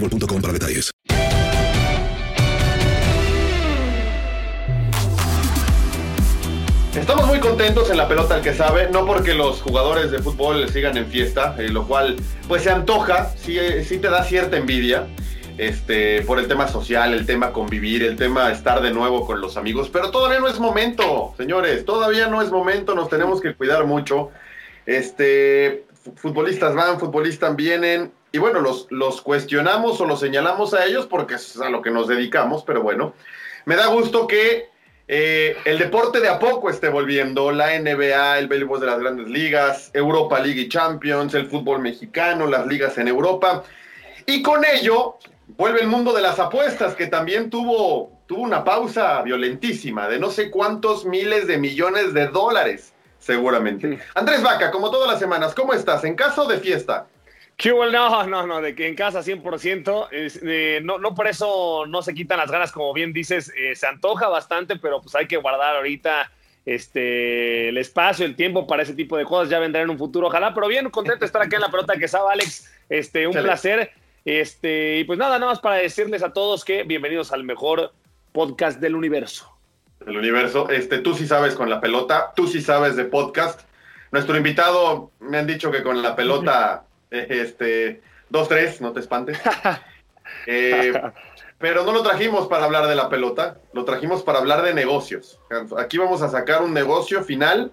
boostmobile.com para detalles. Estamos muy contentos en la pelota al que sabe, no porque los jugadores de fútbol sigan en fiesta, eh, lo cual pues se antoja, sí, eh, sí te da cierta envidia, este, por el tema social, el tema convivir, el tema estar de nuevo con los amigos, pero todavía no es momento, señores, todavía no es momento, nos tenemos que cuidar mucho. Este, futbolistas van, futbolistas vienen, y bueno, los, los cuestionamos o los señalamos a ellos porque es a lo que nos dedicamos, pero bueno, me da gusto que eh, el deporte de a poco esté volviendo, la NBA, el béisbol de las grandes ligas, Europa League y Champions, el fútbol mexicano, las ligas en Europa, y con ello vuelve el mundo de las apuestas, que también tuvo, tuvo una pausa violentísima de no sé cuántos miles de millones de dólares, seguramente. Andrés Vaca, como todas las semanas, ¿cómo estás? ¿En casa o de fiesta? No, no, no, de que en casa 100%. Es, eh, no, no por eso no se quitan las ganas, como bien dices, eh, se antoja bastante, pero pues hay que guardar ahorita este, el espacio, el tiempo para ese tipo de cosas. Ya vendrá en un futuro, ojalá. Pero bien, contento de estar aquí en la pelota que sabe, Alex. Este, un placer. Este, y pues nada, nada más para decirles a todos que bienvenidos al mejor podcast del universo. El universo, este, tú sí sabes con la pelota, tú sí sabes de podcast. Nuestro invitado, me han dicho que con la pelota, este, dos, tres, no te espantes. Eh, pero no lo trajimos para hablar de la pelota, lo trajimos para hablar de negocios. Aquí vamos a sacar un negocio final,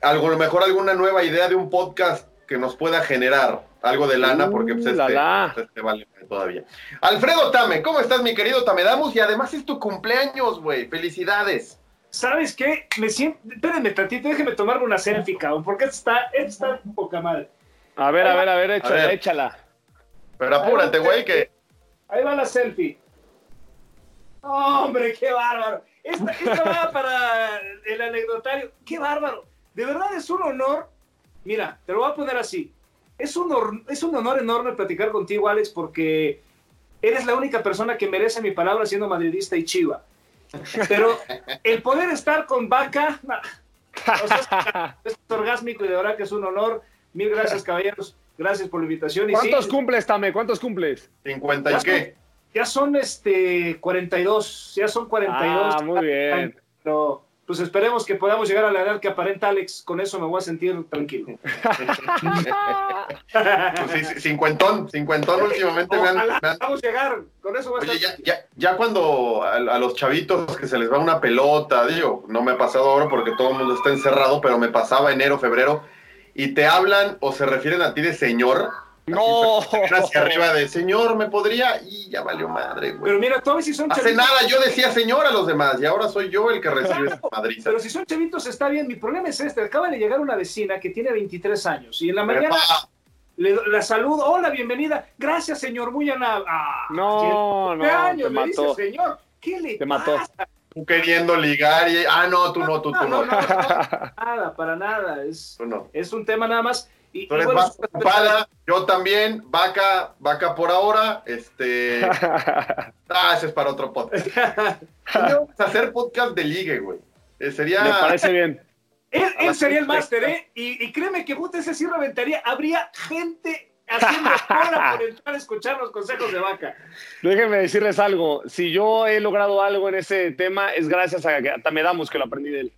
algo, a lo mejor alguna nueva idea de un podcast que nos pueda generar algo de lana, porque pues, Uh, la, este, la. pues, este vale todavía. Alfredo Tame, ¿cómo estás, mi querido Tamedamus? Y además es tu cumpleaños, güey. Felicidades. ¿Sabes qué? Me siento. Espérenme tantito, déjeme tomarme una selfie, cabrón, porque esto está, está poca madre. A ver, a ver, a ver, échala, ver. échala. Pero apúrate, güey, que Ahí va la selfie. ¡Hombre, qué bárbaro! Esta, esta va para el anecdotario. ¡Qué bárbaro! De verdad es un honor. Mira, te lo voy a poner así. Es un, hor- es un honor enorme platicar contigo, Alex, porque eres la única persona que merece mi palabra siendo madridista y chiva. Pero el poder estar con Vaca, o sea, es, es orgásmico y de verdad que es un honor. Mil gracias, caballeros. Gracias por la invitación. Y sí, ¿Cuántos cumples, Tame? ¿Cuántos cumples? 50 y qué. ya son este 42, ya son 42. Ah, muy bien. Pero pues esperemos que podamos llegar a la edad que aparenta Alex, con eso me voy a sentir tranquilo. Pues sí, sí, cincuentón, cincuentón últimamente me han, Ojalá me han- vamos a llegar, con eso voy a Oye, estar ya, ya, ya cuando a, a los chavitos que se les va una pelota, digo, no me ha pasado ahora porque todo el mundo está encerrado, pero me pasaba enero, febrero, y te hablan o se refieren a ti de señor, No. Hacia arriba de señor, ¿me podría? Y ya valió madre, güey. Pero mira, todavía si son Hace chavitos. nada yo decía señor a los demás y ahora soy yo el que recibe esa madriza. Pero si son chavitos está bien. Mi problema es este. Acaba de llegar una vecina que tiene 23 años y en la mañana Epa. le, la saludo. Hola, bienvenida. Gracias, señor. Muy amable. Ah, No, no, años, te me dice, mató. señor. ¿Qué le Te mató. Tú queriendo ligar y... Ah, no, tú no, tú, tú no. No, no, no, nada, para nada. Es, es un tema nada más. Y, Tú y bueno, más ocupada, yo también, vaca, vaca por ahora, este... Ah, ese es para otro podcast. Vamos a hacer podcast de ligue, güey. Eh, sería... Me parece bien. Él, él sería el máster, ¿eh? Y, y créeme que puta, ese sí reventaría. Habría gente haciendo cola por entrar a escuchar los consejos de vaca. Déjenme decirles algo. Si yo he logrado algo en ese tema, es gracias a que a Tamedamos que lo aprendí de él.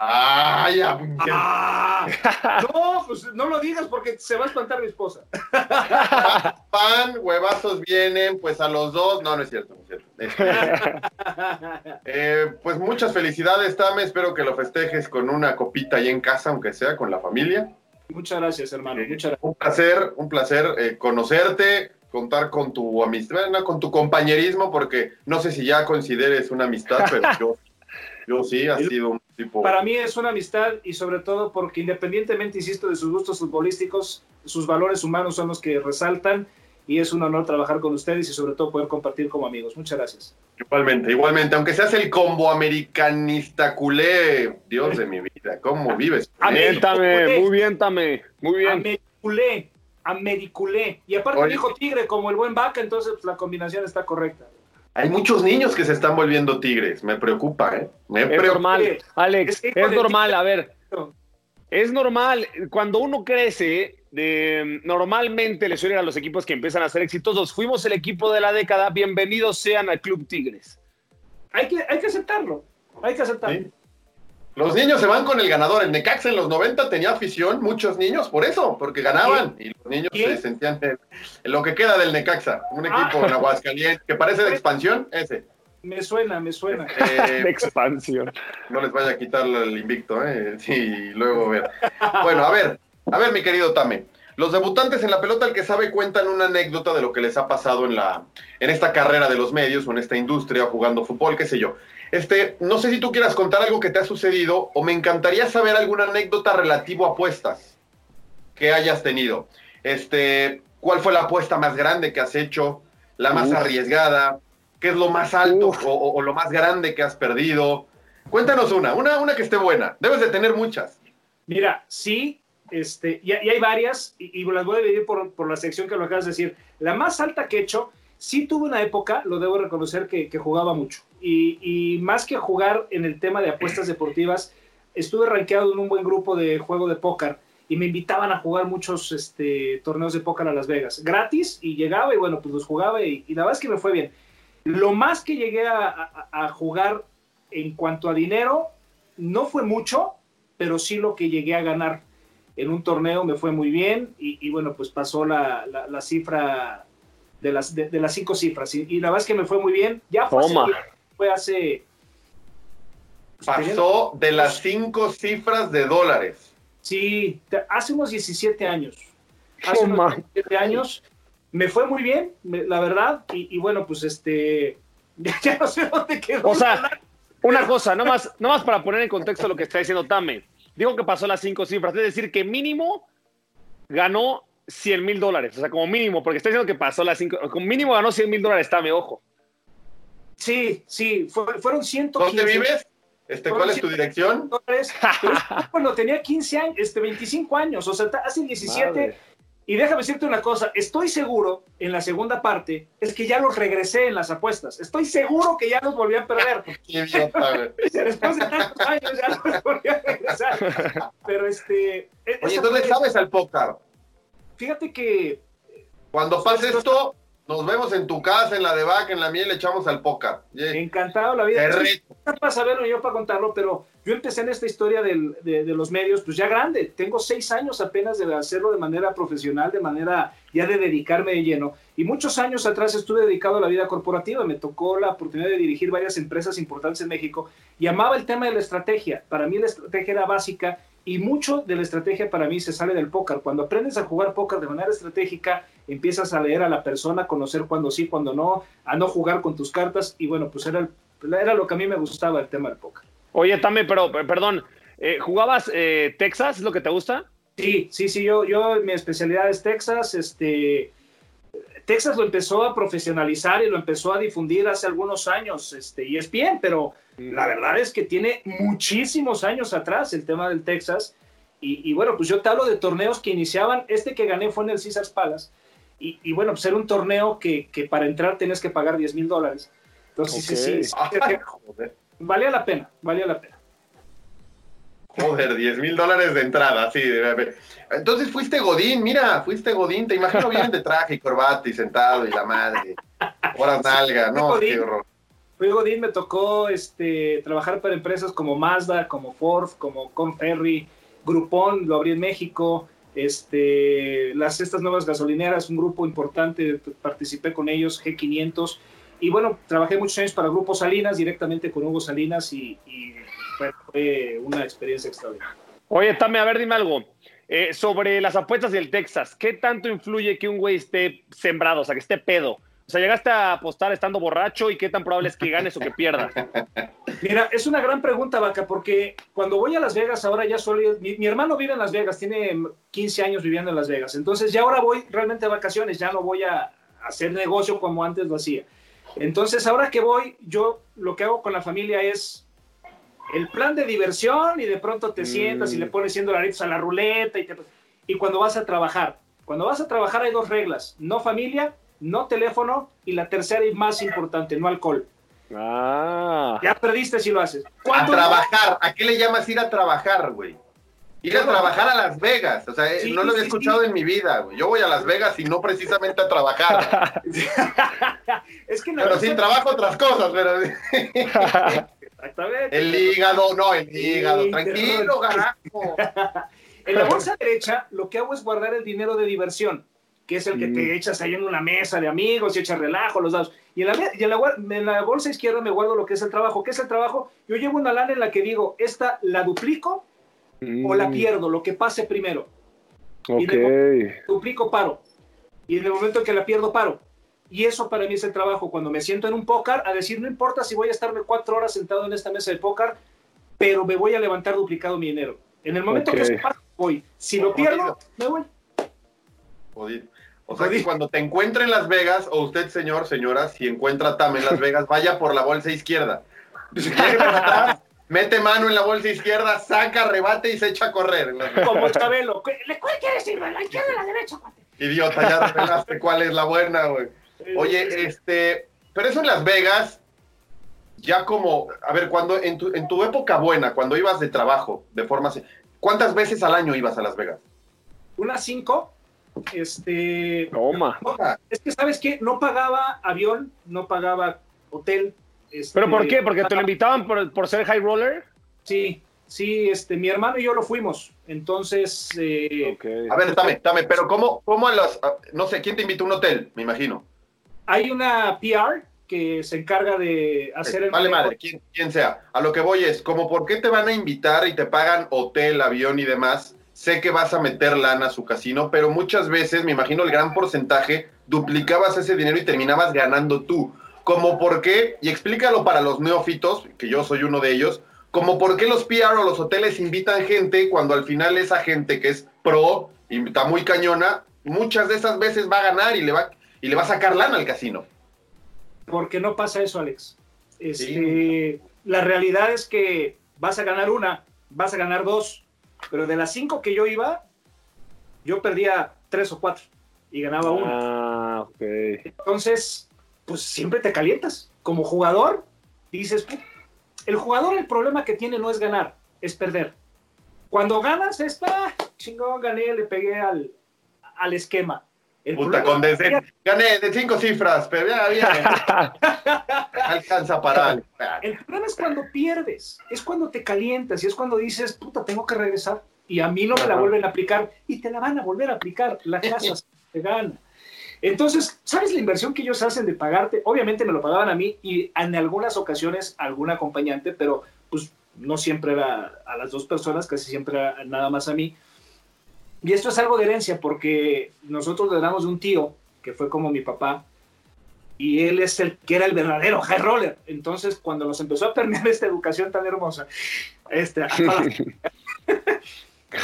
Ay, ya, Ah, no, pues no lo digas porque se va a espantar mi esposa. pan, huevazos vienen, pues a los dos. No, no es cierto, no es cierto. Eh, pues muchas felicidades, Tame. Espero que lo festejes con una copita ahí en casa, aunque sea con la familia. Muchas gracias, hermano. Muchas gracias. Un placer, un placer eh, conocerte, contar con tu amistad, no, con tu compañerismo, porque no sé si ya consideres una amistad, pero yo, yo sí, ha sido un tipo. Para mí es una amistad y sobre todo porque independientemente, insisto, de sus gustos futbolísticos, sus valores humanos son los que resaltan y es un honor trabajar con ustedes y sobre todo poder compartir como amigos. Muchas gracias. Igualmente, igualmente, aunque seas el combo americanista culé, Dios de mi vida, ¿cómo vives? con Amén. eso? Tame, muy bien, Tame. Muy bien. Americulé, americulé. Y aparte Oye. dijo tigre como el buen vaca, entonces pues, la combinación está correcta. Hay muchos niños que se están volviendo tigres, me preocupa, ¿eh? Me Es preocupa. normal, Alex, Es normal, a ver, es normal, cuando uno crece, de, normalmente le suelen a los equipos que empiezan a ser exitosos, fuimos el equipo de la década, bienvenidos sean al Club Tigres. Hay que, hay que aceptarlo. Hay que aceptarlo. Sí. Los niños se van con el ganador. El Necaxa en los 90 tenía afición, muchos niños, por eso, porque ganaban. Y los niños se sentían en, lo que queda del Necaxa. Un equipo Ah. en Aguascalientes que parece de expansión, ese. Me suena, me suena. Eh, De expansión. no les vaya a quitar el invicto, ¿eh? Sí, y luego ver. Bueno, a ver, a ver, mi querido Tame. Los debutantes en la pelota, el que sabe, cuentan una anécdota de lo que les ha pasado en, la, en esta carrera de los medios o en esta industria jugando fútbol, qué sé yo. Este, no sé si tú quieras contar algo que te ha sucedido o me encantaría saber alguna anécdota relativo a apuestas que hayas tenido. Este, ¿cuál fue la apuesta más grande que has hecho? La más Uf. arriesgada, ¿qué es lo más alto o- o lo más grande que has perdido? Cuéntanos una, una, una que esté buena. Debes de tener muchas. Mira, sí, este, y, hay varias, y, las voy a dividir por, la sección que lo acabas de decir. La más alta que he hecho, sí tuve una época, lo debo reconocer, que, jugaba mucho. Y, más que jugar en el tema de apuestas deportivas, estuve rankeado en un buen grupo de juego de póker y me invitaban a jugar muchos este, torneos de póker a Las Vegas, gratis, y llegaba y bueno, pues los jugaba y, la verdad es que me fue bien. Lo más que llegué a jugar en cuanto a dinero, no fue mucho, pero sí lo que llegué a ganar en un torneo me fue muy bien y, y bueno, pues pasó la, la- la cifra de las, de, de las cinco cifras y, y la verdad es que me fue muy bien. Ya fue hace, Toma. fue hace Pasó de las cinco cifras de dólares. Sí, hace unos 17 años. Hace Toma. unos 17 años. Me fue muy bien, me- la verdad. Y, y bueno, pues este. Ya, no sé dónde quedó. O sea, una cosa, nada más, nada más para poner en contexto lo que está diciendo Tame. Digo que pasó las cinco cifras, es decir, que mínimo ganó 100 mil dólares. O sea, como mínimo, porque está diciendo que pasó las cinco, como mínimo ganó 100 mil dólares, Tame, ojo. Sí, sí, fue- fueron 115 ¿Dónde vives? Este, ¿Cuál es tu dirección? dólares. Pero cuando tenía 15 años, este, 25 años, o sea, hace 17. Madre. Y déjame decirte una cosa, estoy seguro en la segunda parte es que ya los regresé en las apuestas. Estoy seguro que ya los volví a perder. Después de tantos años ya los volví a regresar. Pero este. e- Oye, entonces fue- sabes al póker. Fíjate que Cuando pase esto, nos vemos en tu casa, en la de vaca, en la y le echamos al póker. Yeah. encantado la vida. Para saberlo yo para contarlo, pero yo empecé en esta historia de, los medios, pues ya grande. Tengo seis años apenas de hacerlo de manera profesional, de manera ya de dedicarme de lleno. Y muchos años atrás estuve dedicado a la vida corporativa. Me tocó la oportunidad de dirigir varias empresas importantes en México y amaba el tema de la estrategia. Para mí la estrategia era básica Y mucho de la estrategia para mí se sale del póker. Cuando aprendes a jugar póker de manera estratégica, empiezas a leer a la persona, conocer cuándo sí, cuándo no, a no jugar con tus cartas. Y bueno, pues era, era lo que a mí me gustaba el tema del póker. Oye, Tame, pero perdón, eh, ¿jugabas eh, Texas? ¿Es lo que te gusta? Sí, sí, sí, yo, yo, mi especialidad es Texas, este, Texas lo empezó a profesionalizar y lo empezó a difundir hace algunos años, este, y es bien, pero la verdad es que tiene muchísimos años atrás el tema del Texas, y, bueno, pues yo te hablo de torneos que iniciaban, este que gané fue en el Caesars Palace, y, bueno, pues era un torneo que, que para entrar tienes que pagar 10 mil dólares. Entonces, sí, sí, sí, valía la pena, valía la pena. Joder, 10 mil dólares de entrada, sí. Entonces fuiste Godín, mira, fuiste Godín, te imagino bien de traje y corbata y sentado y la madre. Horas nalga, no, qué horror. Fui Godín, me tocó este, trabajar para empresas como Mazda, como Ford, como Conferry, Groupon, lo abrí en México, este, las estas nuevas gasolineras, un grupo importante, participé con ellos, G500, y bueno, trabajé muchos años para Grupo Salinas, directamente con Hugo Salinas, y fue, una experiencia extraordinaria. Oye, Tame, a ver, dime algo. Eh, sobre las apuestas del Texas, ¿qué tanto influye que un güey esté sembrado, o sea, que esté pedo? O sea, llegaste a apostar estando borracho y qué tan probable es que ganes o que pierdas. Mira, es una gran pregunta, Vaca, porque cuando voy a Las Vegas ahora ya solo... Mi, mi, hermano vive en Las Vegas, tiene 15 años viviendo en Las Vegas. Entonces ya ahora voy realmente a vacaciones, ya no voy a hacer negocio como antes lo hacía. Entonces ahora que voy, yo lo que hago con la familia es el plan de diversión y de pronto te sientas y le mm. pones 100 dolaritos a la ruleta y, y cuando vas a trabajar. Cuando vas a trabajar hay dos reglas, no familia, no teléfono y la tercera y más importante, no alcohol. Ah. Ya perdiste si lo haces. A trabajar, ¿a qué le llamas ir a trabajar, güey? Ir a trabajar a Las Vegas, o sea, eh, no lo había escuchado en mi vida, güey. Yo voy a Las Vegas y no precisamente a trabajar. es que no, pero sin trabajo otras cosas, pero... Exactamente. El hígado, no, el hígado. Tranquilo, carajo. en la bolsa derecha, lo que hago es guardar el dinero de diversión, que es el que te echas ahí en una mesa de amigos y echas relajo, los dados. Y, en la, y en, la, bolsa izquierda me guardo lo que es el trabajo. ¿Qué es el trabajo? Yo llevo una lana en la que digo, esta la duplico o la mm. pierdo, lo que pase primero. Ok. duplico, paro. Y en el momento en que la pierdo, paro. Y eso para mí es el trabajo, cuando me siento en un póker, a decir, no importa si voy a estarme cuatro horas sentado en esta mesa de póker, pero me voy a levantar duplicado mi dinero. En el momento que se pasa, voy. Si lo pierdo, me voy. O sea que cuando te encuentre en Las Vegas, o usted, señor, señora, si encuentra Tam en Las Vegas, vaya por la bolsa izquierda. mete mano en la bolsa izquierda, saca, rebate y se echa a correr. Como Chabelo. ¿Cuál quiere decir? ¿La izquierda o la derecha, Idiota, ya revelaste cuál es la buena, güey. Oye, este, pero eso en Las Vegas, ya como, a ver, cuando en tu, en tu época buena, cuando ibas de trabajo, de forma así, ¿cuántas veces al año ibas a Las Vegas? Unas cinco. Este. Toma. Es que, ¿sabes qué? No pagaba avión, no pagaba hotel. Este, ¿Pero por qué? ¿Porque te lo invitaban por, por ser high roller? Sí, sí, este, mi hermano y yo lo fuimos. Entonces. Eh, A ver, dame, dame, pero ¿cómo, cómo a las. no sé, ¿quién te invitó a un hotel? Me imagino. Hay una PR que se encarga de hacer el... Vale madre, quien, sea. A lo que voy es, como por qué te van a invitar y te pagan hotel, avión y demás, sé que vas a meter lana a su casino, pero muchas veces, me imagino el gran porcentaje, duplicabas ese dinero y terminabas ganando tú. Como por qué, y explícalo para los neófitos, que yo soy uno de ellos, como por qué los PR o los hoteles invitan gente cuando al final esa gente que es pro y está muy cañona, muchas de esas veces va a ganar y le va, y le va a sacar lana al casino. Porque no pasa eso, Alex. Este, La realidad es que vas a ganar una, vas a ganar dos, pero de las cinco que yo iba, yo perdía tres o cuatro y ganaba una. Ah, Entonces, pues siempre te calientas. Como jugador, dices, el jugador el problema que tiene no es ganar, es perder. Cuando ganas es, ah, chingón, gané, le pegué al, al esquema. Puta, con gané de cinco cifras, pero ya bien. Alcanza para. El problema es cuando pierdes, es cuando te calientas y es cuando dices, puta, tengo que regresar. Y a mí no me la vuelven a aplicar y te la van a volver a aplicar. La casa te gana. Entonces, ¿sabes la inversión que ellos hacen de pagarte? Obviamente me lo pagaban a mí y en algunas ocasiones algún acompañante, pero pues no siempre era a las dos personas, casi siempre era nada más a mí. Y esto es algo de herencia porque nosotros le damos de un tío que fue como mi papá y él es el que era el verdadero high roller. Entonces, cuando nos empezó a permear esta educación tan hermosa, este,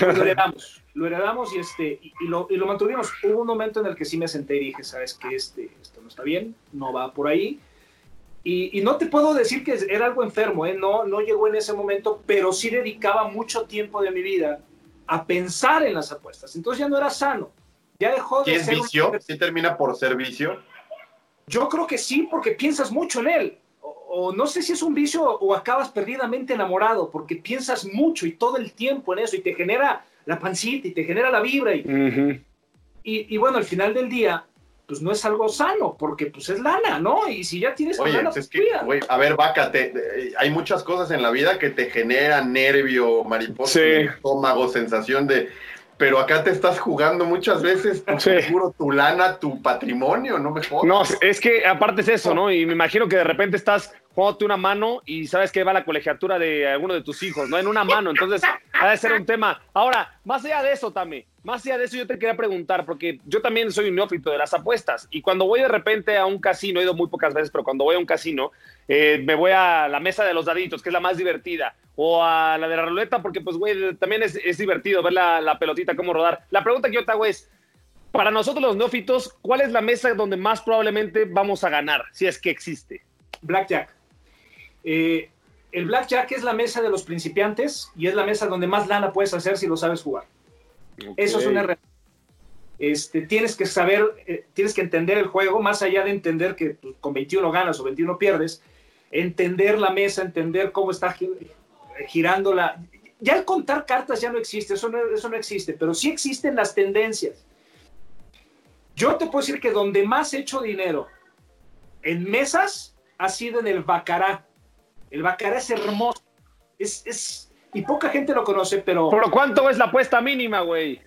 lo heredamos, lo heredamos y, este, y, lo, y, lo, mantuvimos. Hubo un momento en el que sí me senté y dije, sabes que este, esto no está bien, no va por ahí. Y, y, no te puedo decir que era algo enfermo, ¿eh? no, no llegó en ese momento, pero sí dedicaba mucho tiempo de mi vida a pensar en las apuestas. Entonces ya no era sano. Ya dejó de es vicio? ¿Sí termina por ser vicio? Yo creo que sí, porque piensas mucho en él. O, no sé si es un vicio o acabas perdidamente enamorado, porque piensas mucho y todo el tiempo en eso y te genera la pancita y te genera la vibra. Y, y, bueno, al final del día, pues no es algo sano, porque pues es lana, ¿no? Y si ya tienes Oye, lana, pues es que, a ver, vaca, hay muchas cosas en la vida que te generan nervio, mariposa, estómago, sensación de pero acá te estás jugando muchas veces tu seguro, tu lana, tu patrimonio, no me jodas. No, es que aparte es eso, ¿no? Y me imagino que de repente estás jugándote una mano y sabes que va la colegiatura de alguno de tus hijos, ¿no? En una mano, entonces ha de ser un tema. Ahora, más allá de eso, Tame, más allá de eso yo te quería preguntar, porque yo también soy un neófito de las apuestas y cuando voy de repente a un casino, he ido muy pocas veces, pero cuando voy a un casino, eh, me voy a la mesa de los daditos, que es la más divertida, o a la de la ruleta, porque pues, güey, también es, es divertido ver la, la, pelotita cómo rodar. La pregunta que yo te hago es, para nosotros los neófitos, ¿cuál es la mesa donde más probablemente vamos a ganar, si es que existe? Blackjack. Eh, el blackjack es la mesa de los principiantes y es la mesa donde más lana puedes hacer si lo sabes jugar. Eso es una realidad. Este, tienes que saber, eh, tienes que entender el juego, más allá de entender que pues, con 21 ganas o 21 pierdes, entender la mesa, entender cómo está girando la... Ya el contar cartas ya no existe, eso no, eso no existe, pero sí existen las tendencias. Yo te puedo decir que donde más he hecho dinero en mesas ha sido en el Bacará. El Bacará es hermoso. Es, es, y poca gente lo conoce, pero. ¿Por cuánto es la apuesta mínima, güey?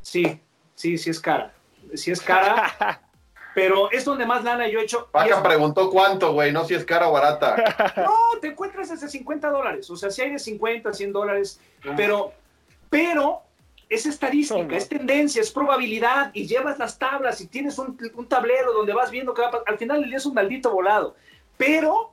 Sí, sí, sí es cara. Sí es cara. pero es donde más lana yo he hecho. Paca preguntó cuánto, güey, no si es cara o barata. No, te encuentras desde 50 dólares. O sea, si hay de 50, 100 dólares. Pero, pero es estadística, es tendencia, es probabilidad. Y llevas las tablas y tienes un, un tablero donde vas viendo que va a pasar. Al final el día es un maldito volado. Pero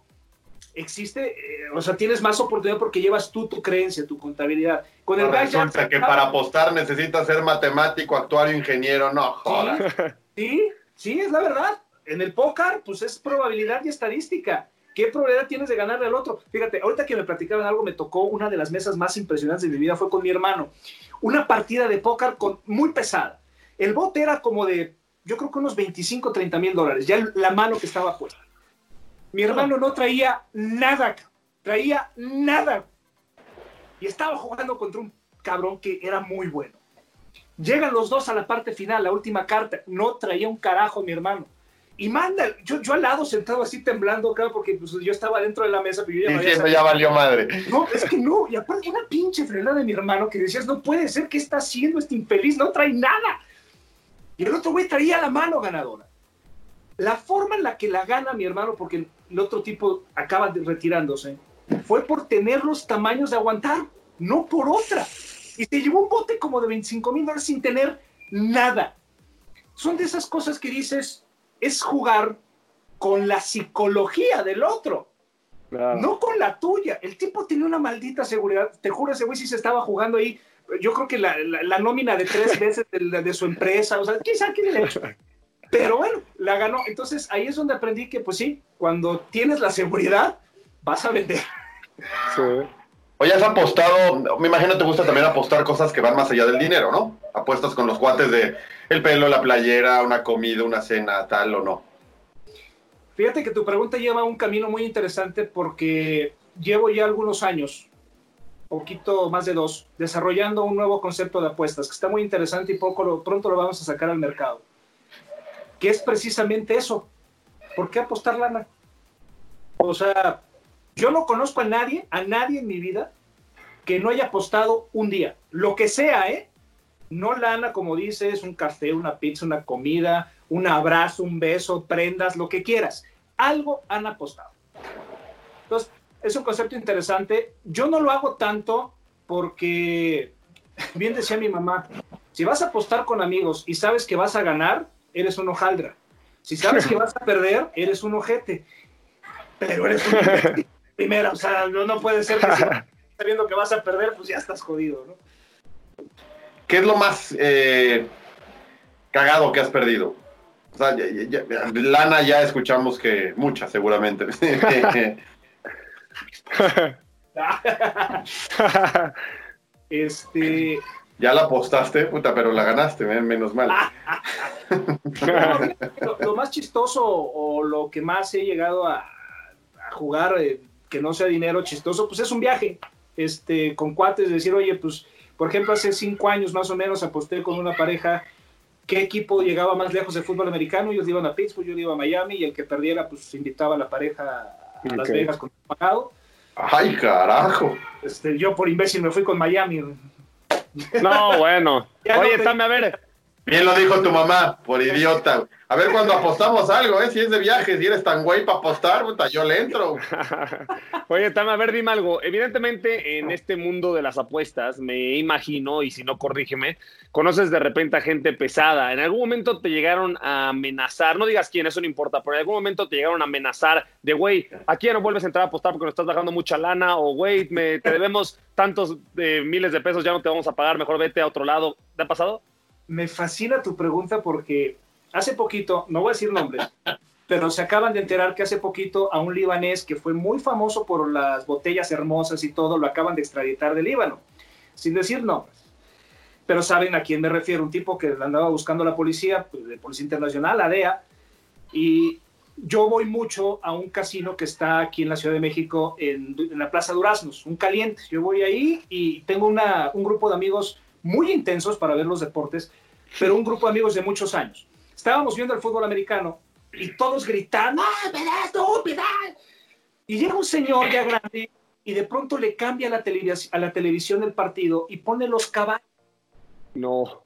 existe, eh, o sea, tienes más oportunidad porque llevas tú tu creencia, tu contabilidad. Con el Resulta que para apostar necesitas ser matemático, actuario, ingeniero, no jodas. Sí, sí, es la verdad. En el póker, pues es probabilidad y estadística. ¿Qué probabilidad tienes de ganarle al otro? Fíjate, ahorita que me platicaban algo, me tocó una de las mesas más impresionantes de mi vida, fue con mi hermano. Una partida de póker con, muy pesada. El bote era como de, yo creo que unos 25, 30 mil dólares, ya la mano que estaba puesta. Mi hermano no traía nada, traía nada. Y estaba jugando contra un cabrón que era muy bueno. Llegan los dos a la parte final, la última carta. No traía un carajo mi hermano. Y manda, yo, yo al lado sentado así temblando acá porque pues, yo estaba dentro de la mesa. Pero yo ya, ya valió madre. No, es que no. Y aparte una pinche frenada de mi hermano que decías, no puede ser, ¿qué está haciendo este infeliz? No trae nada. Y el otro güey traía la mano ganadora. La forma en la que la gana mi hermano, porque el otro tipo acaba de retirándose, fue por tener los tamaños de aguantar, no por otra. Y se llevó un bote como de 25 mil dólares sin tener nada. Son de esas cosas que dices, es jugar con la psicología del otro, no con la tuya. El tipo tenía una maldita seguridad. Te juro, ese güey sí se estaba jugando ahí. Yo creo que la, la, nómina de tres veces de, de, su empresa, o sea, quizá quién le pero bueno, la ganó. Entonces ahí es donde aprendí que, pues sí, cuando tienes la seguridad, vas a vender. Sí. Oye, has apostado, me imagino te gusta también apostar cosas que van más allá del dinero, ¿no? Apuestas con los guantes de el pelo, la playera, una comida, una cena, tal o no. Fíjate que tu pregunta lleva un camino muy interesante porque llevo ya algunos años, poquito más de dos, desarrollando un nuevo concepto de apuestas que está muy interesante y poco pronto lo vamos a sacar al mercado que es precisamente eso. ¿Por qué apostar lana? O sea, yo no conozco a nadie, a nadie en mi vida que no haya apostado un día, lo que sea, ¿eh? No lana, como dices, un café, una pizza, una comida, un abrazo, un beso, prendas, lo que quieras. Algo han apostado. Entonces, es un concepto interesante. Yo no lo hago tanto porque, bien decía mi mamá, si vas a apostar con amigos y sabes que vas a ganar, eres un hojaldra. Si sabes que vas a perder, eres un ojete. Pero eres un ojete. Primera, o sea, no, no puede ser que si vas sabiendo que vas a perder, pues ya estás jodido, ¿no? ¿Qué es lo más eh, cagado que has perdido? O sea, ya- ya- ya- lana ya escuchamos que mucha, seguramente. Este, ya la apostaste, puta, pero la ganaste, men- menos mal. Que lo, lo más chistoso o lo que más he llegado a, a jugar, eh, que no sea dinero chistoso, pues es un viaje este, con cuates, decir, oye, pues, por ejemplo, hace cinco años más o menos aposté con una pareja qué equipo llegaba más lejos de fútbol americano, ellos iban a Pittsburgh, yo iba a Miami, y el que perdiera, pues invitaba a la pareja a Las. Vegas con pagado. Ay, carajo. Este, yo por imbécil me fui con Miami. No, bueno. Oye, no Tame, a ver. Bien lo dijo tu mamá, por idiota. A ver cuando apostamos algo, ¿eh? Si es de viaje, si eres tan güey para apostar, puta, yo le entro. Oye, Tame, a ver, dime algo. Evidentemente, en este mundo de las apuestas, me imagino, y si no, corrígeme, conoces de repente a gente pesada. ¿En algún momento te llegaron a amenazar? No digas quién, eso no importa, pero en algún momento te llegaron a amenazar de, güey, aquí ya no vuelves a entrar a apostar porque nos estás bajando mucha lana, o, güey, te debemos tantos eh, miles de pesos, ya no te vamos a pagar, mejor vete a otro lado. ¿Te ha pasado? Me fascina tu pregunta porque hace poquito, no voy a decir nombres, pero se acaban de enterar que hace poquito a un libanés que fue muy famoso por las botellas hermosas y todo, lo acaban de extraditar de Líbano, sin decir nombres. Pero saben a quién me refiero, un tipo que andaba buscando la policía, pues, de Policía Internacional, la DEA, y yo voy mucho a un casino que está aquí en la Ciudad de México, en, en la Plaza Duraznos, un caliente. Yo voy ahí y tengo una, un grupo de amigos muy intensos para ver los deportes, pero un grupo de amigos de muchos años. Estábamos viendo el fútbol americano y todos gritando, ¡ah, pedal, tú, pedal! Y llega un señor ya grande y de pronto le cambia la, a la televisión el partido y pone los caballos. No.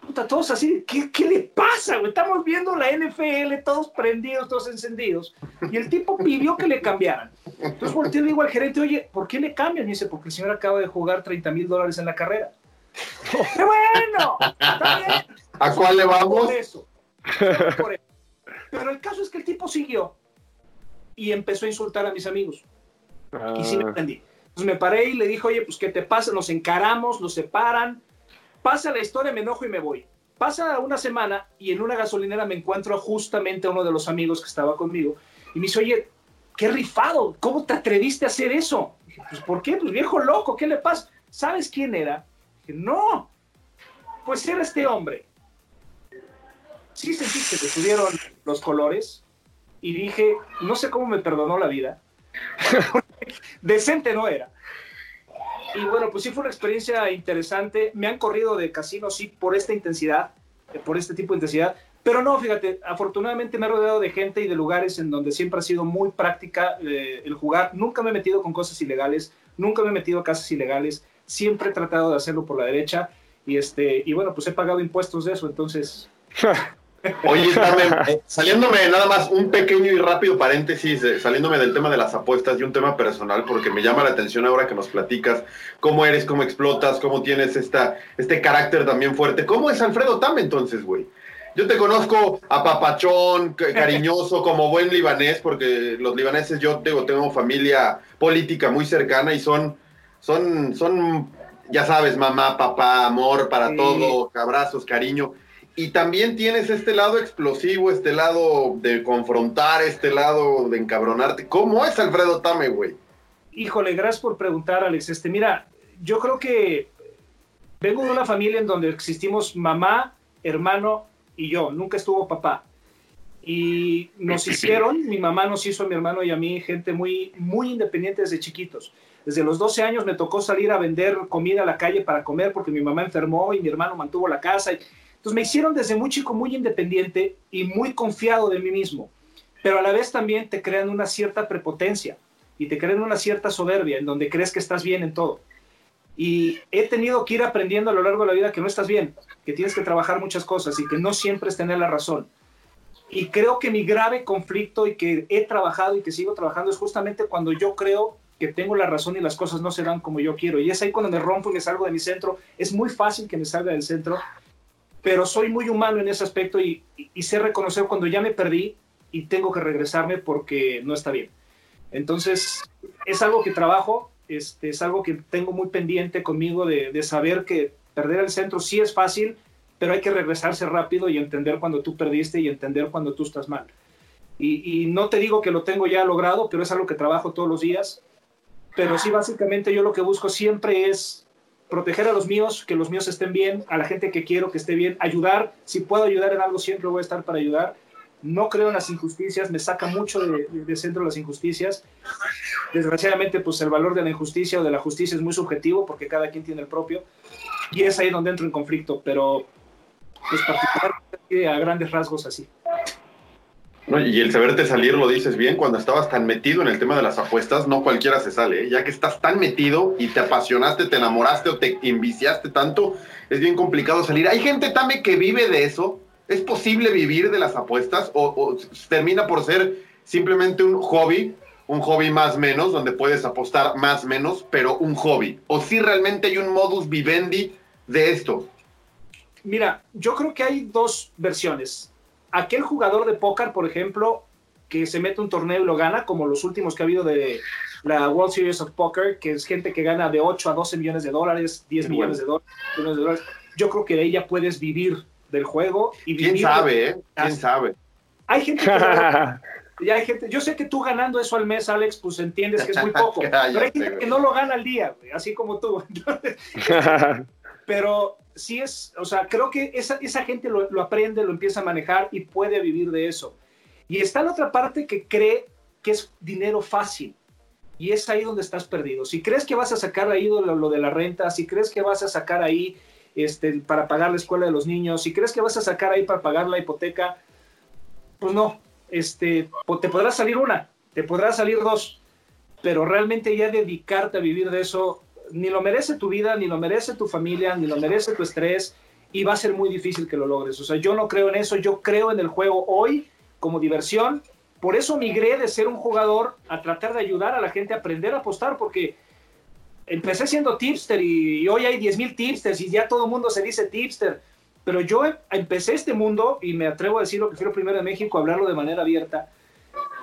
Puta, todos así, ¿qué, qué le pasa? güey? Estamos viendo la NFL, todos prendidos, todos encendidos. Y el tipo pidió que le cambiaran. Entonces volteé y digo al gerente, oye, ¿por qué le cambian? Y dice, porque el señor acaba de jugar 30 mil dólares en la carrera. ¡Qué bueno! Está bien. ¿A cuál le vamos? Por eso. Por eso. Pero el caso es que el tipo siguió y empezó a insultar a mis amigos. Y sí me entendí. Entonces me paré y le dije, oye, pues ¿qué te pasa? Nos encaramos, nos separan. Pasa la historia, me enojo y me voy. Pasa una semana y en una gasolinera me encuentro justamente a uno de los amigos que estaba conmigo y me dice, oye, qué rifado, ¿cómo te atreviste a hacer eso? Dije, pues ¿por qué? Pues viejo loco, ¿qué le pasa? ¿Sabes quién era? Dije, no, pues era este hombre. Sí sentí que le subieron los colores y dije, no sé cómo me perdonó la vida. Decente no era. Y bueno, pues sí fue una experiencia interesante. Me han corrido de casino, sí, por esta intensidad, eh, por este tipo de intensidad. Pero no, fíjate, afortunadamente me he rodeado de gente y de lugares en donde siempre ha sido muy práctica eh, el jugar. Nunca me he metido con cosas ilegales, nunca me he metido a casas ilegales. Siempre he tratado de hacerlo por la derecha. Y, este, y bueno, pues he pagado impuestos de eso, entonces... Oye, eh, saliéndome nada más un pequeño y rápido paréntesis, eh, saliéndome del tema de las apuestas y un tema personal, porque me llama la atención ahora que nos platicas cómo eres, cómo explotas, cómo tienes esta, este carácter también fuerte. ¿Cómo es Alfredo Tam entonces, güey? Yo te conozco a papachón, ca- cariñoso, como buen libanés, porque los libaneses, yo digo, tengo familia política muy cercana y son, son, son, ya sabes, mamá, papá, amor para Sí. todo, abrazos, cariño. Y también tienes este lado explosivo, este lado de confrontar, este lado de encabronarte. ¿Cómo es Alfredo Tame, güey? Híjole, gracias por preguntar, Alex. Este, mira, yo creo que vengo de una familia en donde existimos mamá, hermano y yo. Nunca estuvo papá. Y nos hicieron, mi mamá nos hizo a mi hermano y a mí, gente muy, muy independiente desde chiquitos. Desde los 12 años me tocó salir a vender comida a la calle para comer porque mi mamá enfermó y mi hermano mantuvo la casa. Entonces me hicieron desde muy chico muy independiente y muy confiado de mí mismo. Pero a la vez también te crean una cierta prepotencia y te crean una cierta soberbia en donde crees que estás bien en todo. Y he tenido que ir aprendiendo a lo largo de la vida que no estás bien, que tienes que trabajar muchas cosas y que no siempre es tener la razón. Y creo que mi grave conflicto y que he trabajado y que sigo trabajando es justamente cuando yo creo que tengo la razón y las cosas no se dan como yo quiero. Y es ahí cuando me rompo y me salgo de mi centro. Es muy fácil que me salga del centro, pero soy muy humano en ese aspecto y, y sé reconocer cuando ya me perdí y tengo que regresarme porque no está bien. Entonces, es algo que trabajo, este, es algo que tengo muy pendiente conmigo de, de saber que perder el centro sí es fácil, pero hay que regresarse rápido y entender cuando tú perdiste y entender cuando tú estás mal. Y, y, no te digo que lo tengo ya logrado, pero es algo que trabajo todos los días. Pero sí, básicamente yo lo que busco siempre es proteger a los míos, que los míos estén bien, a la gente que quiero que esté bien, ayudar. Si puedo ayudar en algo, siempre voy a estar para ayudar. No creo en las injusticias, me saca mucho de, centro las injusticias. Desgraciadamente, pues el valor de la injusticia o de la justicia es muy subjetivo porque cada quien tiene el propio. Y es ahí donde entro en conflicto, pero pues particularmente a grandes rasgos así. Y el saberte salir lo dices bien, cuando estabas tan metido en el tema de las apuestas, no cualquiera se sale, ¿eh? ya que estás tan metido y te apasionaste, te enamoraste o te enviciaste tanto, es bien complicado salir. Hay gente también que vive de eso, ¿es posible vivir de las apuestas o, o termina por ser simplemente un hobby, un hobby más menos, donde puedes apostar más menos, pero un hobby? ¿O si realmente hay un modus vivendi de esto? Mira, yo creo que hay dos versiones aquel jugador de póker, por ejemplo, que se mete un torneo y lo gana, como los últimos que ha habido de la World Series of Poker, que es gente que gana de 8 a 12 millones de dólares, 10 millones de dólares, millones de dólares. Yo creo que de ya puedes vivir del juego. Y ¿Quién vivir sabe, eh? ¿Quién sabe? Hay gente que... ya hay gente, yo sé que tú ganando eso al mes, Alex, pues entiendes que es muy poco. pero hay gente que no lo gana al día, así como tú. pero sí es, o sea, creo que esa, esa gente lo, aprende, lo empieza a manejar y puede vivir de eso. Y está la otra parte que cree que es dinero fácil. Y es ahí donde estás perdido. Si crees que vas a sacar ahí lo, lo de la renta, si crees que vas a sacar ahí este, para pagar la escuela de los niños, si crees que vas a sacar ahí para pagar la hipoteca, pues no, este, te podrá salir una, te podrá salir dos, pero realmente ya dedicarte a vivir de eso, ni lo merece tu vida, ni lo merece tu familia, ni lo merece tu estrés, y va a ser muy difícil que lo logres. O sea, yo no creo en eso, yo creo en el juego hoy como diversión. Por eso migré de ser un jugador a tratar de ayudar a la gente a aprender a apostar, porque empecé siendo tipster y, hoy hay 10.000 tipsters y ya todo el mundo se dice tipster. Pero yo empecé este mundo, y me atrevo a decirlo que fui el primero en México a hablarlo de manera abierta,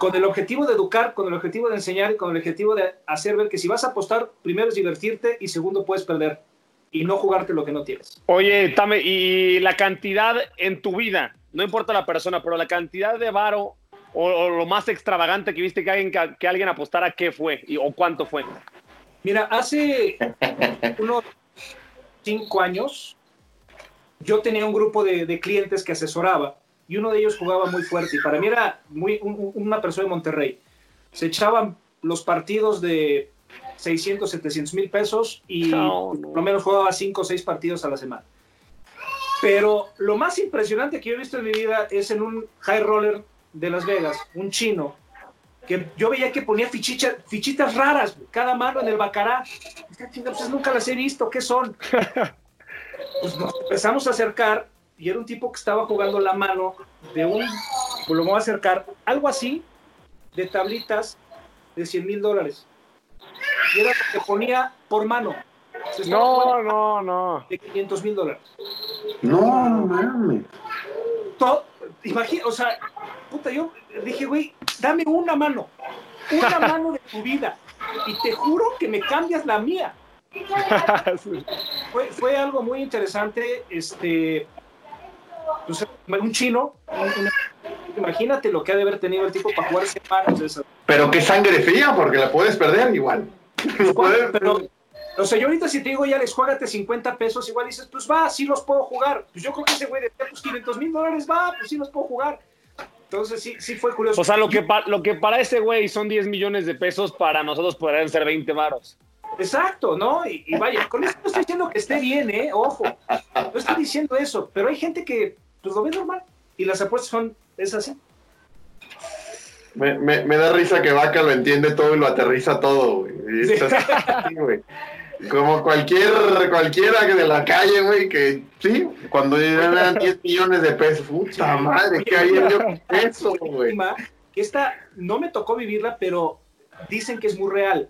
con el objetivo de educar, con el objetivo de enseñar y con el objetivo de hacer ver que si vas a apostar, primero es divertirte y segundo puedes perder y no jugarte lo que no tienes. Oye, Tame, y la cantidad en tu vida, no importa la persona, pero la cantidad de varo o, o lo más extravagante que viste que alguien, que, que alguien apostara, ¿qué fue y, o cuánto fue? Mira, hace unos cinco años yo tenía un grupo de, de clientes que asesoraba y uno de ellos jugaba muy fuerte. Y para mí era muy, un, una persona de Monterrey. Se echaban los partidos de 600, 700 mil pesos y no, no. por lo menos jugaba 5 o 6 partidos a la semana. Pero lo más impresionante que yo he visto en mi vida es en un high roller de Las Vegas, un chino, que yo veía que ponía fichicha, fichitas raras, cada mano en el bacará. Pues nunca las he visto, ¿qué son? Pues nos empezamos a acercar y era un tipo que estaba jugando la mano de un, pues lo voy a acercar, algo así, de tablitas de 100 mil dólares. Y era lo que ponía por mano. No, no, no. De 500 mil dólares. No, mames. Imagina, o sea, puta, yo dije, güey, dame una mano, una mano de tu vida, y te juro que me cambias la mía. fue, fue, algo muy interesante. Este, pues, un chino, un, imagínate lo que ha de haber tenido el tipo para jugar manos. Pero qué sangre fría, porque la puedes perder igual. Bueno, pero, o sea, yo ahorita si te digo, ya les juégate 50 pesos, igual dices, pues va, sí los puedo jugar. Pues yo creo que ese güey de pues 500 mil dólares va, pues sí los puedo jugar. Entonces sí, sí fue curioso. O sea, lo que, pa lo que para ese güey son 10 millones de pesos, para nosotros podrían ser 20 varos. Exacto, ¿no? Y, y, vaya, con esto no estoy diciendo que esté bien, ¿eh? Ojo, no estoy diciendo eso, pero hay gente que pues, lo ve normal y las apuestas son, es así. Me, me, me da risa que Vaca lo entiende todo y lo aterriza todo, güey. Sí. Como cualquier, cualquiera de la calle, güey, que sí, cuando eran 10 millones de pesos, puta madre, ¿qué haría yo eso, güey? Esta no me tocó vivirla, pero dicen que es muy real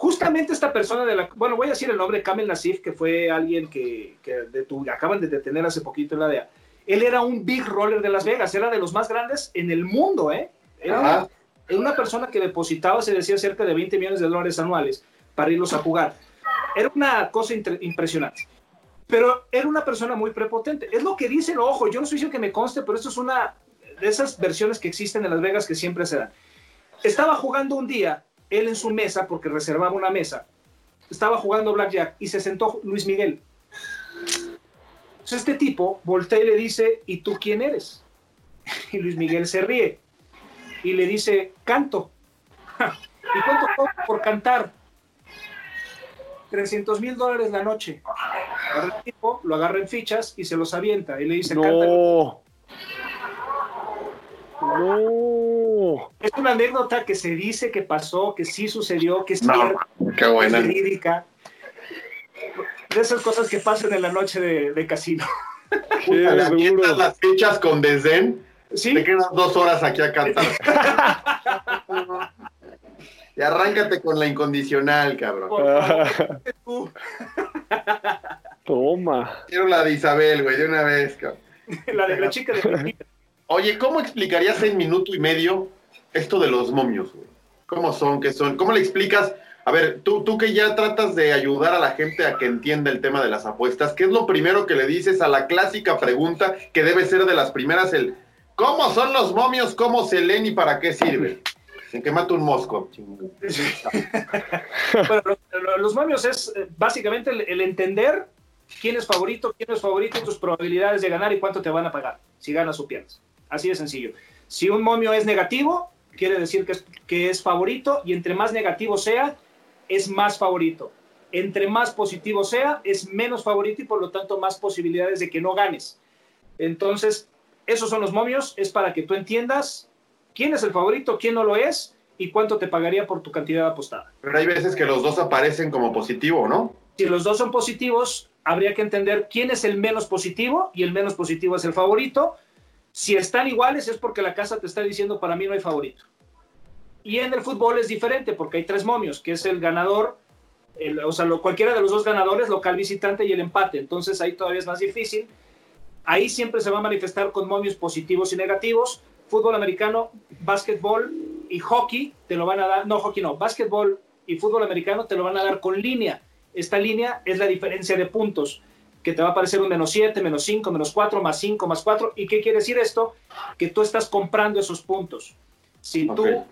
justamente esta persona de la, bueno, voy a decir el nombre, Kamel Nassif, que fue alguien que, que detu- acaban de detener hace poquito en la DEA. Él era un big roller de Las Vegas, era de los más grandes en el mundo, ¿eh? Era una, era una persona que depositaba, se decía, cerca de 20 millones de dólares anuales para irlos a jugar. Era una cosa impresionante. Pero era una persona muy prepotente. Es lo que dicen, ojo, yo no estoy diciendo que me conste, pero esto es una de esas versiones que existen en Las Vegas que siempre se dan. Estaba jugando un día, él en su mesa, porque reservaba una mesa, estaba jugando Blackjack y se sentó Luis Miguel. Entonces este tipo voltea y le dice, ¿y tú quién eres? Y Luis Miguel se ríe y le dice, canto. ¿Y cuánto cobro por cantar? 300 mil dólares la noche. El tipo, lo agarra en fichas y se los avienta. Y le dice, "Cántale". No. Es una anécdota que se dice que pasó, que sí sucedió, que es No, cierta, qué buena. es verídica. De esas cosas que pasan en la noche de, de casino. Las fichas con desdén. Sí, Te quedas dos horas aquí a cantar. y arráncate con la incondicional, cabrón. Toma. Quiero la de Isabel, güey, de una vez, cabrón. la de la chica de Oye, ¿cómo explicarías en minuto y medio esto de los momios, güey? ¿Cómo son? ¿Qué son? ¿Cómo le explicas? A ver, tú, tú que ya tratas de ayudar a la gente a que entienda el tema de las apuestas, ¿qué es lo primero que le dices a la clásica pregunta que debe ser de las primeras, el ¿cómo son los momios? ¿Cómo se leen y para qué sirven? En que mata un mosco. Bueno, lo- lo- los momios es eh, básicamente el, entender quién es favorito, quién es favorito y tus probabilidades de ganar y cuánto te van a pagar si ganas o pierdes. Así de sencillo. Si un momio es negativo, quiere decir que es, que es favorito y entre más negativo sea, es más favorito. Entre más positivo sea, es menos favorito y por lo tanto más posibilidades de que no ganes. Entonces, esos son los momios, es para que tú entiendas quién es el favorito, quién no lo es y cuánto te pagaría por tu cantidad apostada. Pero hay veces que los dos aparecen como positivo, ¿no? Si los dos son positivos, habría que entender quién es el menos positivo y el menos positivo es el favorito. Si están iguales es porque la casa te está diciendo para mí no hay favorito. Y en el fútbol es diferente porque hay tres momios, que es el ganador, el- o sea, cualquiera de los dos ganadores, local visitante y el empate. Entonces ahí todavía es más difícil. Ahí siempre se va a manifestar con momios positivos y negativos. Fútbol americano, básquetbol y hockey te lo van a dar, no hockey no, básquetbol y fútbol americano te lo van a dar con línea. Esta línea es la diferencia de puntos, que te va a aparecer un menos 7, menos 5, menos 4, más 5, más 4. ¿Y qué quiere decir esto? Que tú estás comprando esos puntos. Si tú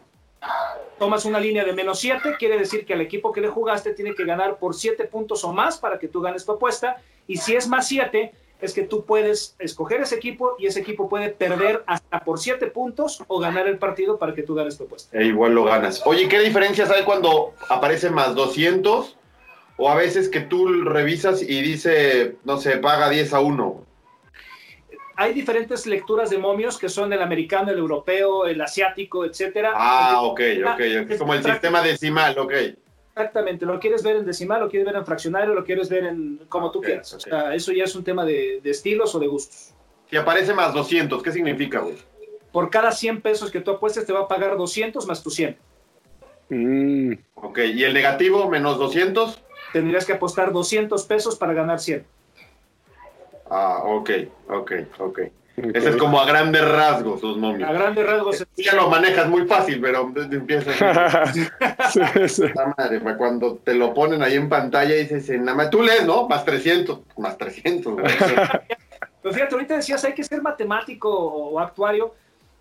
tomas una línea de menos 7, quiere decir que al equipo que le jugaste tiene que ganar por 7 puntos o más para que tú ganes tu apuesta. Y si es más 7, es que tú puedes escoger ese equipo y ese equipo puede perder hasta por 7 puntos o ganar el partido para que tú ganes tu apuesta. E igual lo ganas. Oye, ¿qué diferencias hay cuando aparece más 200? O a veces que tú revisas y dice, no sé, paga 10 a 1. Hay diferentes lecturas de momios que son el americano, el europeo, el asiático, etcétera. Ah, ok, ok. Es como el sistema decimal, ok. Exactamente, lo quieres ver en decimal, lo quieres ver en fraccionario, lo quieres ver en como tú quieras. O sea, eso ya es un tema de, de estilos o de gustos. Si aparece más 200, ¿qué significa, güey? Por cada 100 pesos que tú apuestes te va a pagar 200 más tu 100. Mm, Ok, ¿y el negativo menos 200? Tendrías que apostar 200 pesos para ganar 100. Ah, ok, ok, ok. Ese es como a grandes rasgos, los A momios. grandes rasgos. Tú ya lo manejas muy fácil, pero empieza Sí, sí. Puta madre, pa' cuando te lo ponen ahí en pantalla y dices, nada más, tú lees, ¿no? Más 300, más 300. güey. Pero fíjate, ahorita decías, hay que ser matemático o actuario.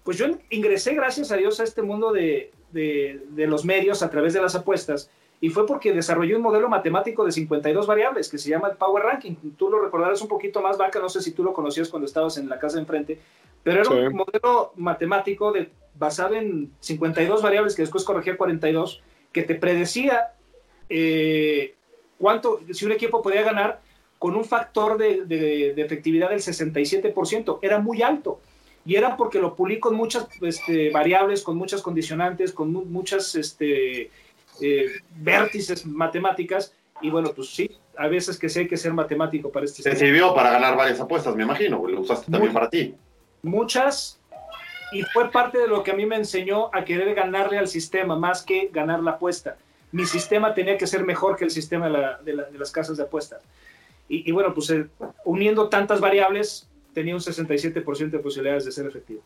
Pues yo ingresé, gracias a Dios, a este mundo de, de- de los medios a través de las apuestas. Y fue porque desarrollé un modelo matemático de 52 variables que se llama el Power Ranking. Tú lo recordarás un poquito más, Vaca, no sé si tú lo conocías cuando estabas en la casa de enfrente, pero era Sí. un modelo matemático de, basado en 52 variables que después corregía 42, que te predecía eh, cuánto, si un equipo podía ganar con un factor de, de- de efectividad del 67%. Era muy alto. Y era porque lo pulí con muchas este, variables, con muchas condicionantes, con mu- muchas este, eh, vértices matemáticas. Y bueno, pues sí, a veces que sí hay que ser matemático para este Te sistema. sirvió para ganar varias apuestas, me imagino, lo usaste también para ti. Muchas. Y fue parte de lo que a mí me enseñó a querer ganarle al sistema más que ganar la apuesta. mi sistema tenía que ser mejor que el sistema de, la- de la- de las casas de apuestas. Y, y bueno, pues eh, uniendo tantas variables, tenía un 67% de posibilidades de ser efectivo.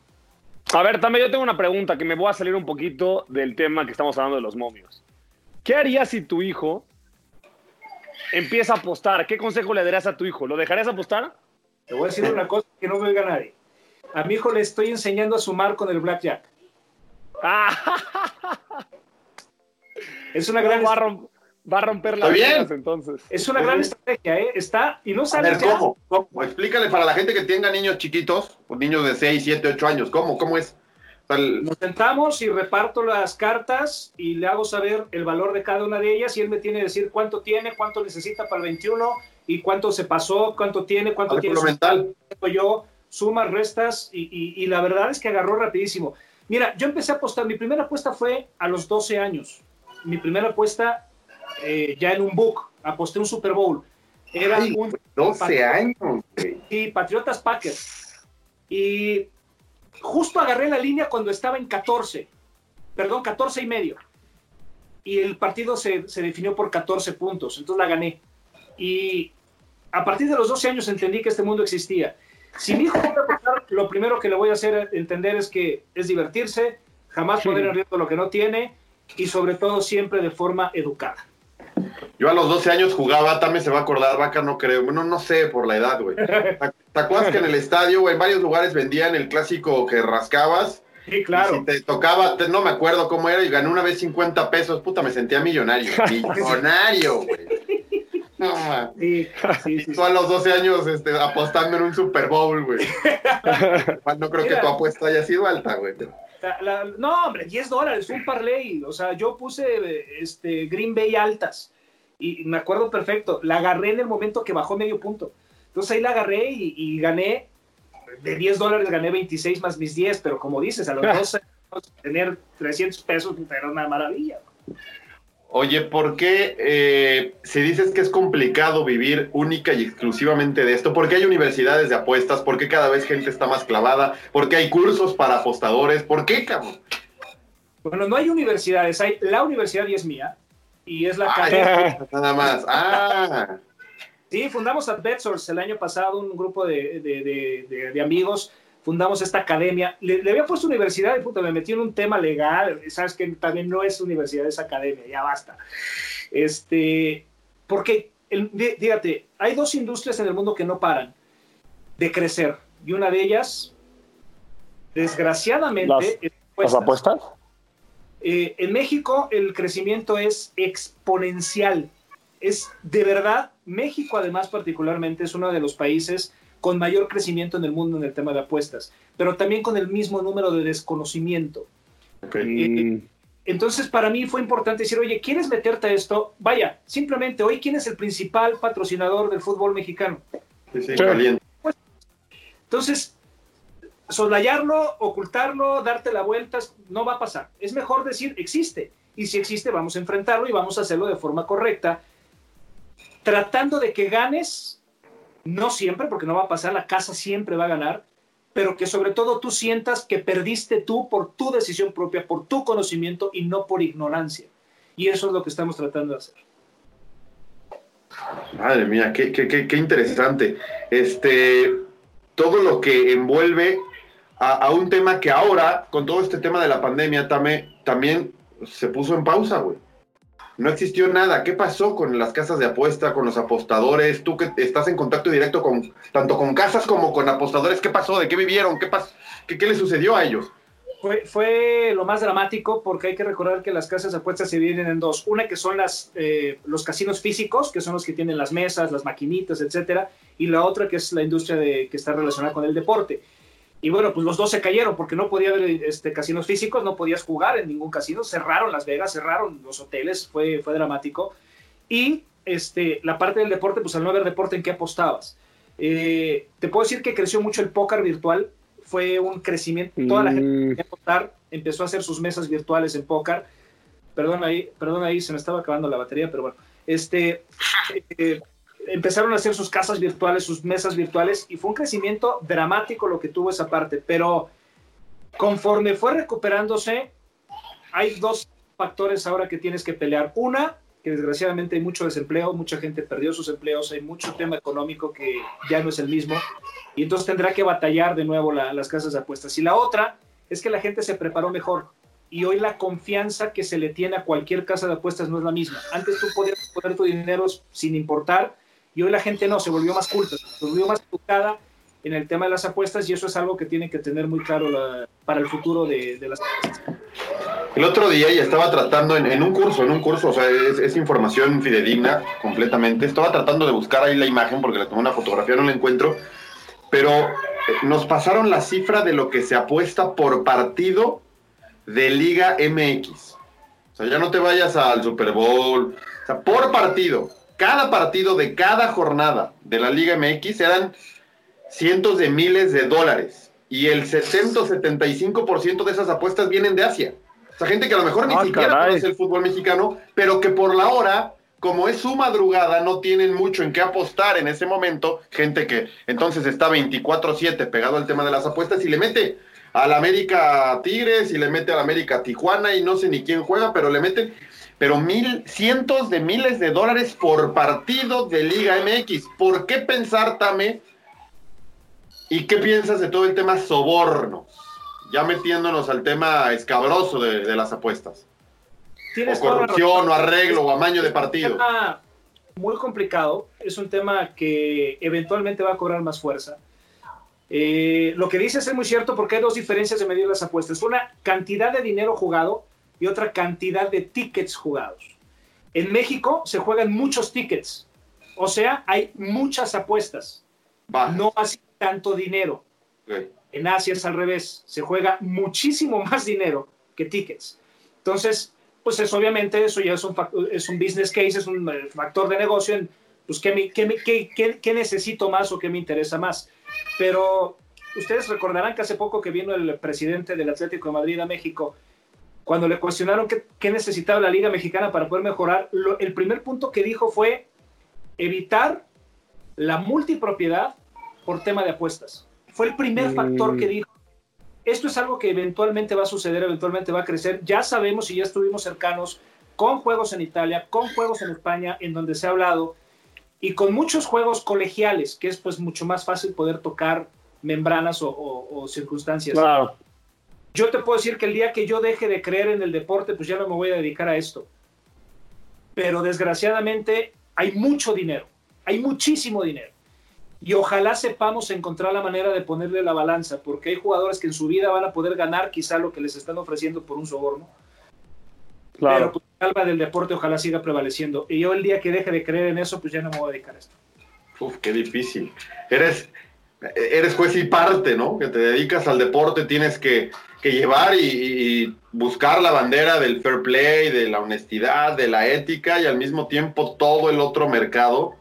A ver, también yo tengo una pregunta que me voy a salir un poquito del tema que estamos hablando de los momios. ¿Qué harías si tu hijo empieza a apostar? ¿Qué consejo le darías a tu hijo? ¿Lo dejarías apostar? Te voy a decir una cosa que no me oiga nadie. A mi hijo le estoy enseñando a sumar con el blackjack. Es una gran, va, a rom- va a romper las Está bien. reglas, entonces. es una gran estrategia, ¿eh? Está, y no A sabes ver. ¿cómo? ¿Cómo? Explícale para la gente que tenga niños chiquitos, o niños de 6, 7, 8 años, ¿cómo? ¿Cómo es? El- Nos sentamos y reparto las cartas y le hago saber el valor de cada una de ellas y él me tiene que decir cuánto tiene, cuánto necesita para el 21 y cuánto se pasó, cuánto tiene, cuánto tiene mental. yo, sumas, restas y, y- y la verdad es que agarró rapidísimo. Mira, yo empecé a apostar, mi primera apuesta fue a los 12 años. Mi primera apuesta eh, ya en un book, aposté un Super Bowl. Era Ay, un 12 años, güey. Sí, Patriotas Packers. Y justo agarré la línea cuando estaba en 14, perdón, 14 y medio. Y el partido se, se definió por 14 puntos, entonces la gané. Y a partir de los 12 años entendí que este mundo existía. Si mi hijo a apostar, lo primero que le voy a hacer entender es que es divertirse, jamás poner en riesgo lo que no tiene y sobre todo siempre de forma educada. Yo a los 12 años jugaba, también se va a acordar, Vaca no creo, bueno, no sé por la edad, güey. ¿Te acuerdas que en el estadio, güey, en varios lugares vendían el clásico que rascabas? Sí, Y claro. si te tocaba, te- no me acuerdo cómo era, y gané una vez 50 pesos, puta, me sentía millonario. Millonario, güey. No, ma. Sí, sí, sí, Y tú a los 12 años este, apostando en un Super Bowl, güey. No creo que tu apuesta haya sido alta, güey. La- la- no, hombre, 10 dólares, un parlay. O sea, yo puse este, Green Bay altas y me acuerdo perfecto. La agarré en el momento que bajó medio punto. Entonces ahí la agarré y, y gané. De 10 dólares gané 26 más mis 10, pero como dices, a los 12 años, tener 300 pesos era una maravilla. Oye, ¿por qué eh, si dices que es complicado vivir única y exclusivamente de esto? ¿Por qué hay universidades de apuestas? ¿Por qué cada vez gente está más clavada? ¿Por qué hay cursos para apostadores? ¿Por qué, cabrón? Bueno, no hay universidades, hay la universidad y es mía. Y es la Ah, academia. Nada más. Ah, Sí, fundamos a el año pasado, un grupo de, de- de- de- de amigos, fundamos esta academia. Le, le había puesto universidad y puta, me metí en un tema legal, sabes que también no es universidad, es academia, ya basta. Este, porque, el- hay dos industrias en el mundo que no paran de crecer, y una de ellas, desgraciadamente, Las- es ¿Las apuestas. Eh, en México el crecimiento es exponencial. Es de verdad, México además particularmente es uno de los países con mayor crecimiento en el mundo en el tema de apuestas, pero también con el mismo número de desconocimiento. ok. Mm, Entonces para mí fue importante decir, oye, ¿quieres meterte a esto? Vaya, simplemente hoy, ¿quién es el principal patrocinador del fútbol mexicano? Sí, sí. Entonces, soslayarlo, ocultarlo, darte la vuelta, no va a pasar. Es mejor decir, existe. Y si existe, vamos a enfrentarlo y vamos a hacerlo de forma correcta, tratando de que ganes, no siempre, porque no va a pasar, la casa siempre va a ganar, pero que sobre todo tú sientas que perdiste tú por tu decisión propia, por tu conocimiento y no por ignorancia. Y eso es lo que estamos tratando de hacer. Madre mía, qué, qué, qué, qué interesante. Este, todo lo que envuelve a, un tema que ahora, con todo este tema de la pandemia, tame- también se puso en pausa, güey. No existió nada. ¿Qué pasó con las casas de apuesta, con los apostadores? Tú que estás en contacto directo con tanto con casas como con apostadores, ¿qué pasó? ¿De qué vivieron? ¿Qué pasó? ¿Qué, qué les sucedió a ellos? Fue, fue lo más dramático porque hay que recordar que las casas de apuestas se dividen en dos. Una que son las, eh, los casinos físicos, que son los que tienen las mesas, las maquinitas, etcétera, y la otra que es la industria de, que está relacionada con el deporte. Y bueno, pues los dos se cayeron porque no podía haber este, casinos físicos, no podías jugar en ningún casino, cerraron Las Vegas, cerraron los hoteles, fue, fue dramático. Y este, la parte del deporte, pues al no haber deporte, ¿en qué apostabas? Eh, te puedo decir que creció mucho el póker virtual, fue un crecimiento, toda la gente mm, apostar, empezó a hacer sus mesas virtuales en póker. Perdón ahí, perdón ahí, se me estaba acabando la batería, pero bueno. Este, eh, empezaron a hacer sus casas virtuales, sus mesas virtuales, y fue un crecimiento dramático lo que tuvo esa parte. Pero conforme fue recuperándose, hay dos factores ahora que tienes que pelear. Una, que desgraciadamente hay mucho desempleo, mucha gente perdió sus empleos, hay mucho tema económico que ya no es el mismo, y entonces tendrá que batallar de nuevo la- las casas de apuestas. Y la otra es que la gente se preparó mejor, y hoy la confianza que se le tiene a cualquier casa de apuestas no es la misma. Antes tú podías poner tu dinero sin importar, y hoy la gente no, se volvió más culta, se volvió más educada en el tema de las apuestas, y eso es algo que tiene que tener muy claro la- para el futuro de, las apuestas. El otro día y estaba tratando en, un curso, en un curso, o sea, es, información fidedigna completamente. Estaba tratando de buscar ahí la imagen porque le tomé una fotografía, no la encuentro. Pero eh, nos pasaron la cifra de lo que se apuesta por partido de Liga MX. O sea, ya no te vayas al Super Bowl. O sea, por partido. Cada partido de cada jornada de la Liga MX eran cientos de miles de dólares. Y el 70-75% de esas apuestas vienen de Asia. O sea, gente que a lo mejor ni Ah, siquiera caray. conoce el fútbol mexicano, pero que por la hora, como es su madrugada, no tienen mucho en qué apostar en ese momento. Gente que entonces está 24-7 pegado al tema de las apuestas y le mete al América Tigres y le mete al América Tijuana y no sé ni quién juega, pero le meten pero mil, cientos de miles de dólares por partido de Liga MX. ¿Por qué pensar, Tame? ¿Y qué piensas de todo el tema sobornos? Ya metiéndonos al tema escabroso de, de las apuestas. O corrupción, o arreglo, o amaño de Es un partido. tema muy complicado, es un tema que eventualmente va a cobrar más fuerza. Eh, lo que dices es muy cierto porque hay dos diferencias de medir las apuestas. Una, cantidad de dinero jugado y otra, cantidad de tickets jugados. En México se juegan muchos tickets, o sea, hay muchas apuestas, Bajas. no así tanto dinero. Ok. En Asia es al revés, se juega muchísimo más dinero que tickets. Entonces, pues es obviamente eso ya es un, es un business case, es un eh, factor de negocio en, pues, ¿qué, me- qué me- qué- qué- qué necesito más o qué me interesa más. Pero ustedes recordarán que hace poco que vino el presidente del Atlético de Madrid a México, cuando le cuestionaron qué, qué necesitaba la Liga Mexicana para poder mejorar, lo- el primer punto que dijo fue evitar la multipropiedad por tema de apuestas. Fue el primer Mm. factor que dijo. Esto es algo que eventualmente va a suceder, eventualmente va a crecer. Ya sabemos y ya estuvimos cercanos con juegos en Italia, con juegos en España, en donde se ha hablado, y con muchos juegos colegiales, que es pues mucho más fácil poder tocar membranas o, o- o circunstancias. Claro. Yo te puedo decir que el día que yo deje de creer en el deporte, pues ya no me voy a dedicar a esto. Pero desgraciadamente hay mucho dinero, hay muchísimo dinero. Y ojalá sepamos encontrar la manera de ponerle la balanza, porque hay jugadores que en su vida van a poder ganar quizá lo que les están ofreciendo por un soborno. Pero Claro. pues, el alma del deporte ojalá siga prevaleciendo. Y yo el día que deje de creer en eso, pues ya no me voy a dedicar a esto. Uf, qué difícil. Eres, eres juez y parte, ¿no? Que te dedicas al deporte, tienes que, que llevar y, y buscar la bandera del fair play, de la honestidad, de la ética y al mismo tiempo todo el otro mercado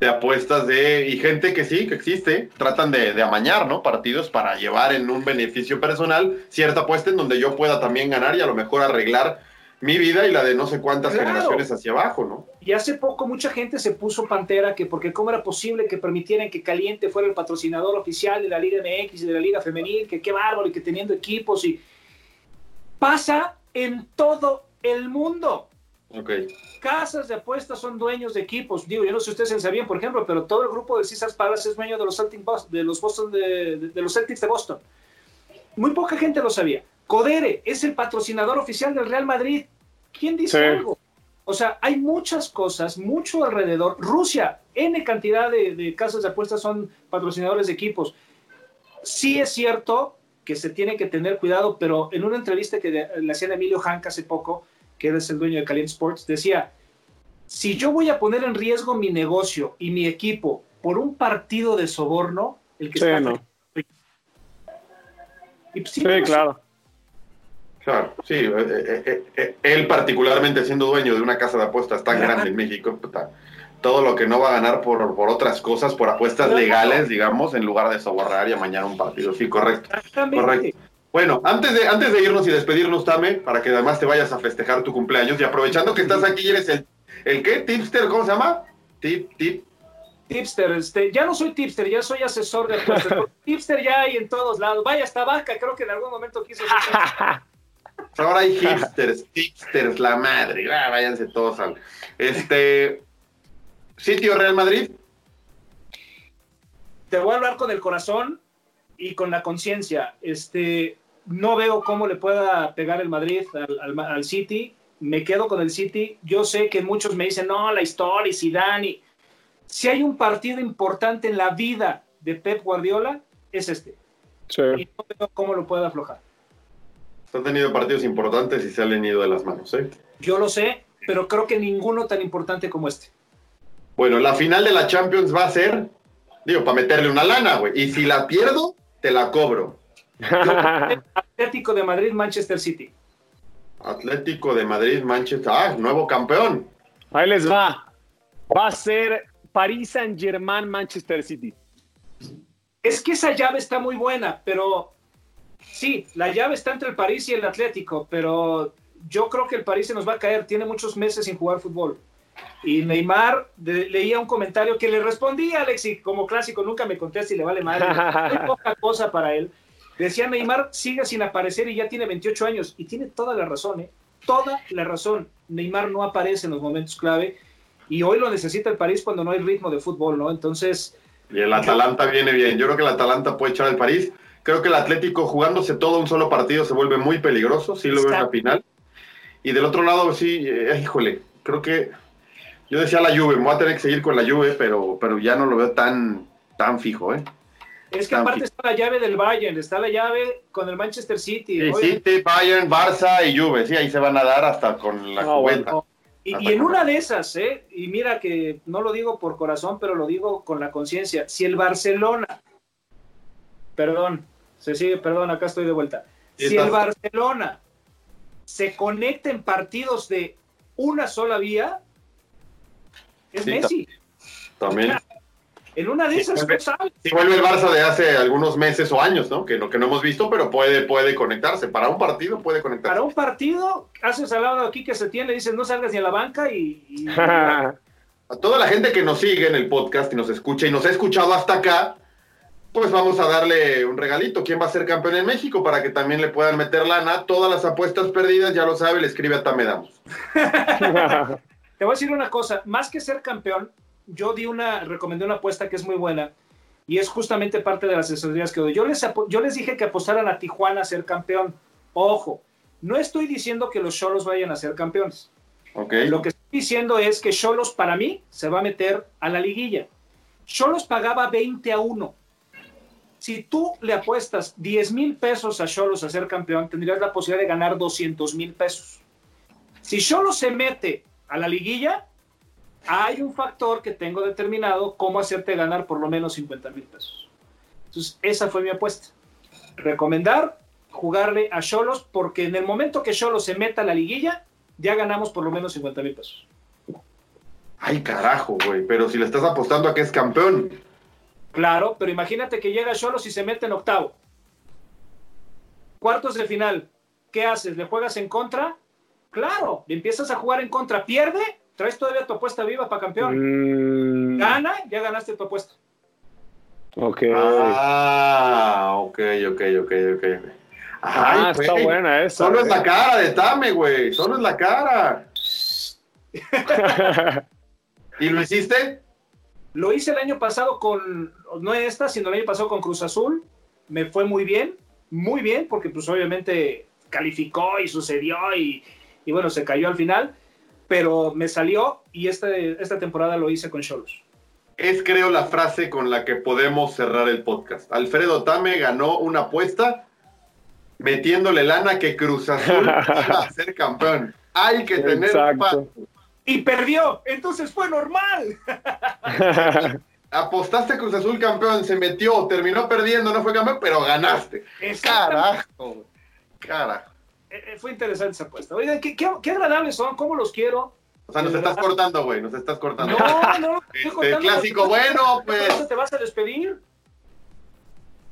de apuestas de y gente que sí, que existe, tratan de, de amañar, ¿no? Partidos para llevar en un beneficio personal cierta apuesta en donde yo pueda también ganar y a lo mejor arreglar mi vida y la de no sé cuántas Claro. generaciones hacia abajo, ¿no? Y hace poco mucha gente se puso pantera que porque cómo era posible que permitieran que Caliente fuera el patrocinador oficial de la Liga MX y de la Liga Femenil, que qué bárbaro y que teniendo equipos y pasa en todo el mundo. Ok. Casas de apuestas son dueños de equipos. Digo, yo no sé si ustedes se sabían, por ejemplo, pero todo el grupo de Caesars Palace es dueño de los Celtics de los Boston de, de- de los Celtics de Boston. Muy poca gente lo sabía. Codere es el patrocinador oficial del Real Madrid. ¿Quién dice Sí. algo? O sea, hay muchas cosas, mucho alrededor. Rusia, N cantidad de, de casas de apuestas son patrocinadores de equipos. Sí es cierto que se tiene que tener cuidado, pero en una entrevista que de- le hacían a Emilio Hank hace poco, que es el dueño de Caliente Sports, decía, si yo voy a poner en riesgo mi negocio y mi equipo por un partido de soborno, el que Sí, está... no. Y pues, sí, Sí, claro. Claro, sí, eh, eh, eh, él particularmente siendo dueño de una casa de apuestas tan grande en México, puta, todo lo que no va a ganar por, por otras cosas, por apuestas legales, digamos, en lugar de sobornar y amañar un partido. Sí, correcto. Correcto. Bueno, antes de, antes de irnos y despedirnos, Tame, para que además te vayas a festejar tu cumpleaños y aprovechando que estás aquí, eres el, ¿el qué? ¿Tipster? ¿Cómo se llama? Tip, tip. Tipster, este, ya no soy tipster, ya soy asesor de apuestas. tipster ya hay en todos lados. Vaya, hasta vaca, creo que en algún momento quiso ahora hay hipsters, hipsters, la madre. Ah, váyanse todos al. Este. Sitio Real Madrid. Te voy a hablar con el corazón y con la conciencia. Este, no veo cómo le pueda pegar el Madrid al, al- al City. Me quedo con el City. Yo sé que muchos me dicen, no, la historia y Zidane. y-". Si hay un partido importante en la vida de Pep Guardiola, es este. Sí. Y no veo cómo lo puede aflojar. Han tenido partidos importantes y se han ido de las manos, ¿eh? Yo lo sé, pero creo que ninguno tan importante como este. Bueno, la final de la Champions va a ser, digo, para meterle una lana, güey. Y si la pierdo, te la cobro. Atlético de Madrid, Manchester City. Atlético de Madrid, Manchester. Ah, nuevo campeón. Ahí les va. Va a ser París Saint Germain, Manchester City. Es que esa llave está muy buena, pero sí, la llave está entre el París y el Atlético, pero yo creo que el París se nos va a caer. Tiene muchos meses sin jugar fútbol. Y Neymar de- leía un comentario que le respondí a Alexi, como clásico, nunca me contesta y le vale madre. Muy poca cosa para él. Decía Neymar sigue sin aparecer y ya tiene 28 años. Y tiene toda la razón, ¿eh? Toda la razón. Neymar no aparece en los momentos clave y hoy lo necesita el París cuando no hay ritmo de fútbol, ¿no? Entonces, Y el Atalanta viene bien. Yo creo que el Atalanta puede echar al París. Creo que el Atlético jugándose todo un solo partido se vuelve muy peligroso. Sí lo veo en la final. Y del otro lado, sí, eh, híjole, creo que yo decía la Juve, me voy a tener que seguir con la Juve, pero, pero ya no lo veo tan, tan fijo, ¿eh? Es que Tan aparte está la llave del Bayern, está la llave con el Manchester City. Sí, City, Bayern, Barça y Juve, sí, ahí se van a dar hasta con la No, cubeta. no. Y, y en una de esas, ¿eh? y mira que no lo digo por corazón, pero lo digo con la conciencia, si el Barcelona, perdón, se sigue, perdón, acá estoy de vuelta, Sí, si el Barcelona se conecta en partidos de una sola vía, es Sí, Messi. También. En una de esas, Sí, sabes. Si vuelve el Barça de hace algunos meses o años, ¿no? Que no, que no hemos visto, pero puede, puede conectarse. Para un partido puede conectarse. Para un partido, haces al lado aquí que se tiene, le dices no salgas ni a la banca y- y A toda la gente que nos sigue en el podcast y nos escucha y nos ha escuchado hasta acá, pues vamos a darle un regalito. ¿Quién va a ser campeón en México? Para que también le puedan meter lana. Todas las apuestas perdidas, ya lo sabe, le escribe a Tamedamos. Te voy a decir una cosa, más que ser campeón, yo di una, recomendé una apuesta que es muy buena y es justamente parte de las asesorías que doy. Yo les, yo les dije que apostaran a Tijuana a ser campeón. Ojo, no estoy diciendo que los Cholos vayan a ser campeones. ¿Ok? Lo que estoy diciendo es que Cholos para mí se va a meter a la liguilla. Cholos pagaba 20 a 1. Si tú le apuestas 10 mil pesos a Cholos a ser campeón, tendrías la posibilidad de ganar 200 mil pesos. Si Cholos se mete a la liguilla, hay un factor que tengo determinado cómo hacerte ganar por lo menos 50 mil pesos. Entonces, esa fue mi apuesta. Recomendar jugarle a Cholos porque en el momento que Cholos se meta a la liguilla, ya ganamos por lo menos 50 mil pesos. Ay, carajo, güey. Pero si le estás apostando a que es campeón. Claro, pero imagínate que llega Cholos y se mete en octavo. Cuartos de final. ¿Qué haces? ¿Le juegas en contra? Claro, le empiezas a jugar en contra. Pierde, traes todavía tu apuesta viva para campeón. Mm, Gana, ya ganaste tu apuesta. ok. Ah, ok, ok, ok, ok. Ah, está buena esa. Solo es la eh. cara de Tame, güey. Solo es la cara. ¿Y lo hiciste? Lo hice el año pasado con, no esta, sino el año pasado con Cruz Azul. Me fue muy bien, muy bien, porque pues obviamente calificó y sucedió y, y bueno, se cayó al final, pero me salió y este, esta temporada lo hice con Cholos. Es creo la frase con la que podemos cerrar el podcast. Alfredo Tame ganó una apuesta metiéndole lana que Cruz Azul iba a ser campeón. Hay que tener Exacto. Y perdió, entonces fue normal. Apostaste Cruz Azul campeón, se metió, terminó perdiendo, no fue campeón, pero ganaste. Carajo, carajo. Eh, eh, Fue interesante esa apuesta. Oigan, qué, qué- qué agradables son, cómo los quiero. O sea, nos estás cortando, güey, nos estás cortando. No, no, estoy Este, clásico, bueno, pues. ¿Cuándo te vas a despedir?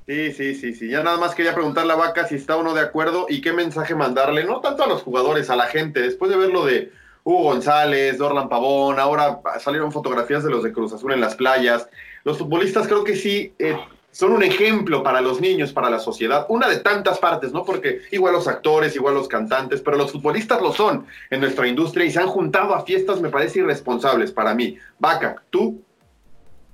Sí, sí, sí, sí. Ya nada más quería preguntarle a Vaca si está uno de acuerdo y qué mensaje mandarle, no tanto a los jugadores, a la gente, después de ver lo de Hugo González, Dorlan Pavón, ahora salieron fotografías de los de Cruz Azul en las playas. Los futbolistas creo que sí eh, son un ejemplo para los niños, para la sociedad, una de tantas partes, ¿no? Porque igual los actores, igual los cantantes, pero los futbolistas lo son en nuestra industria y se han juntado a fiestas, me parece irresponsables para mí. Vaca, ¿tú?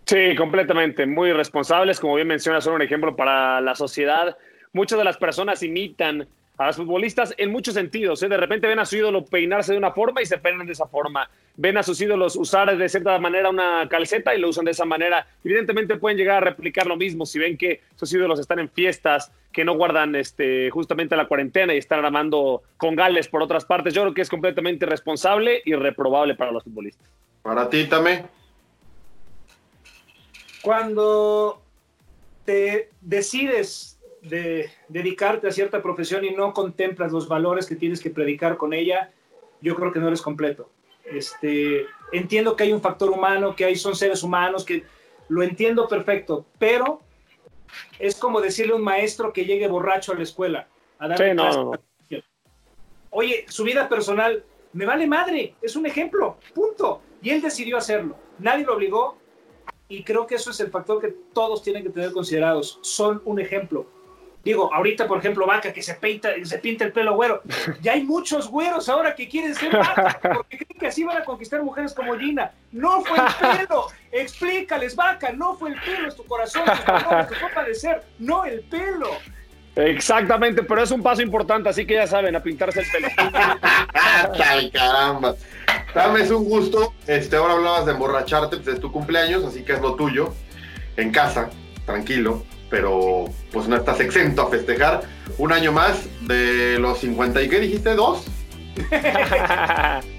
Sí, completamente, muy irresponsables, como bien mencionas, son un ejemplo para la sociedad. Muchas de las personas imitan a los futbolistas en muchos sentidos. ¿eh? De repente ven a su ídolo peinarse de una forma y se peinan de esa forma. Ven a sus ídolos usar de cierta manera una calceta y lo usan de esa manera. Evidentemente pueden llegar a replicar lo mismo si ven que sus ídolos están en fiestas, que no guardan este, justamente la cuarentena y están armando con gales por otras partes. Yo creo que es completamente irresponsable y reprobable para los futbolistas. Para ti también. Cuando te decides de dedicarte a cierta profesión y no contemplas los valores que tienes que predicar con ella, yo creo que no eres completo. Este, entiendo que hay un factor humano, que hay, son seres humanos, que lo entiendo perfecto, pero es como decirle a un maestro que llegue borracho a la escuela a dar Oye, su vida personal me vale madre, es un ejemplo, punto. Y él decidió hacerlo. Nadie lo obligó y creo que eso es el factor que todos tienen que tener considerados. Son un ejemplo. Digo, ahorita, por ejemplo, Vaca que se pinta, se pinta el pelo güero. Ya hay muchos güeros ahora que quieren ser Vaca porque creen que así van a conquistar mujeres como Gina. No fue el pelo. Explícales, Vaca, no fue el pelo, es tu corazón, tu fue padecer, no el pelo. Exactamente, pero es un paso importante, así que ya saben, a pintarse el pelo. Ay, caramba. Dame, es un gusto. Este, ahora hablabas de emborracharte, pues es tu cumpleaños, así que es lo tuyo. En casa, tranquilo pero pues no estás exento a festejar un año más de los 50 y ¿qué dijiste? ¿Dos?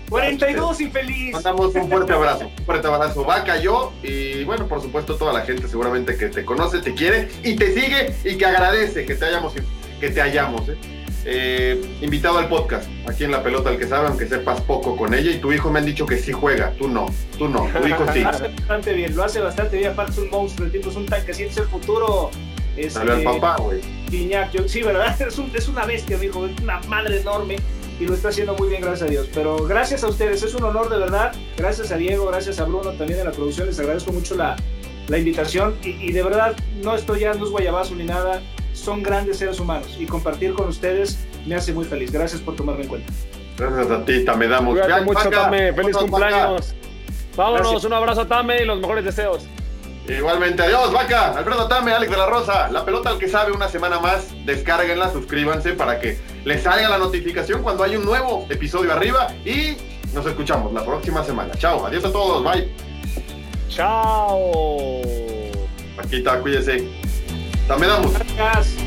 42 infeliz. Mandamos un fuerte abrazo, un fuerte abrazo, Vaca, yo y bueno, por supuesto toda la gente seguramente que te conoce, te quiere y te sigue y que agradece que te hayamos, que te hayamos, ¿eh? Eh, invitado al podcast, aquí en La Pelota, el que sabe, aunque sepas poco con ella. Y tu hijo me han dicho que sí juega, tú no, tú no, tu hijo sí. Lo hace bastante bien, lo hace bastante bien. Aparte es un monstruo, el tipo es un tanque, si es el futuro. Este, al papá, güey. sí, ¿verdad? Es, un, es una bestia, mi hijo, es una madre enorme y lo está haciendo muy bien, gracias a Dios. Pero gracias a ustedes, es un honor de verdad. Gracias a Diego, gracias a Bruno también de la producción, les agradezco mucho la, la invitación y, y, de verdad no estoy ya, no es guayabazo ni nada son grandes seres humanos y compartir con ustedes me hace muy feliz. Gracias por tomarme en cuenta. Gracias a ti, Tame. Damos. Cuídate mucho, Tame. Feliz cumpleaños. Vámonos, un abrazo a Tame y los mejores deseos. Igualmente, adiós, vaca. Alfredo Tame, Alex de la Rosa. La pelota al que sabe una semana más. Descárguenla, suscríbanse para que les salga la notificación cuando hay un nuevo episodio arriba. Y nos escuchamos la próxima semana. Chao, adiós a todos, bye. Chao. Paquita, cuídese. Dame damos. Gracias.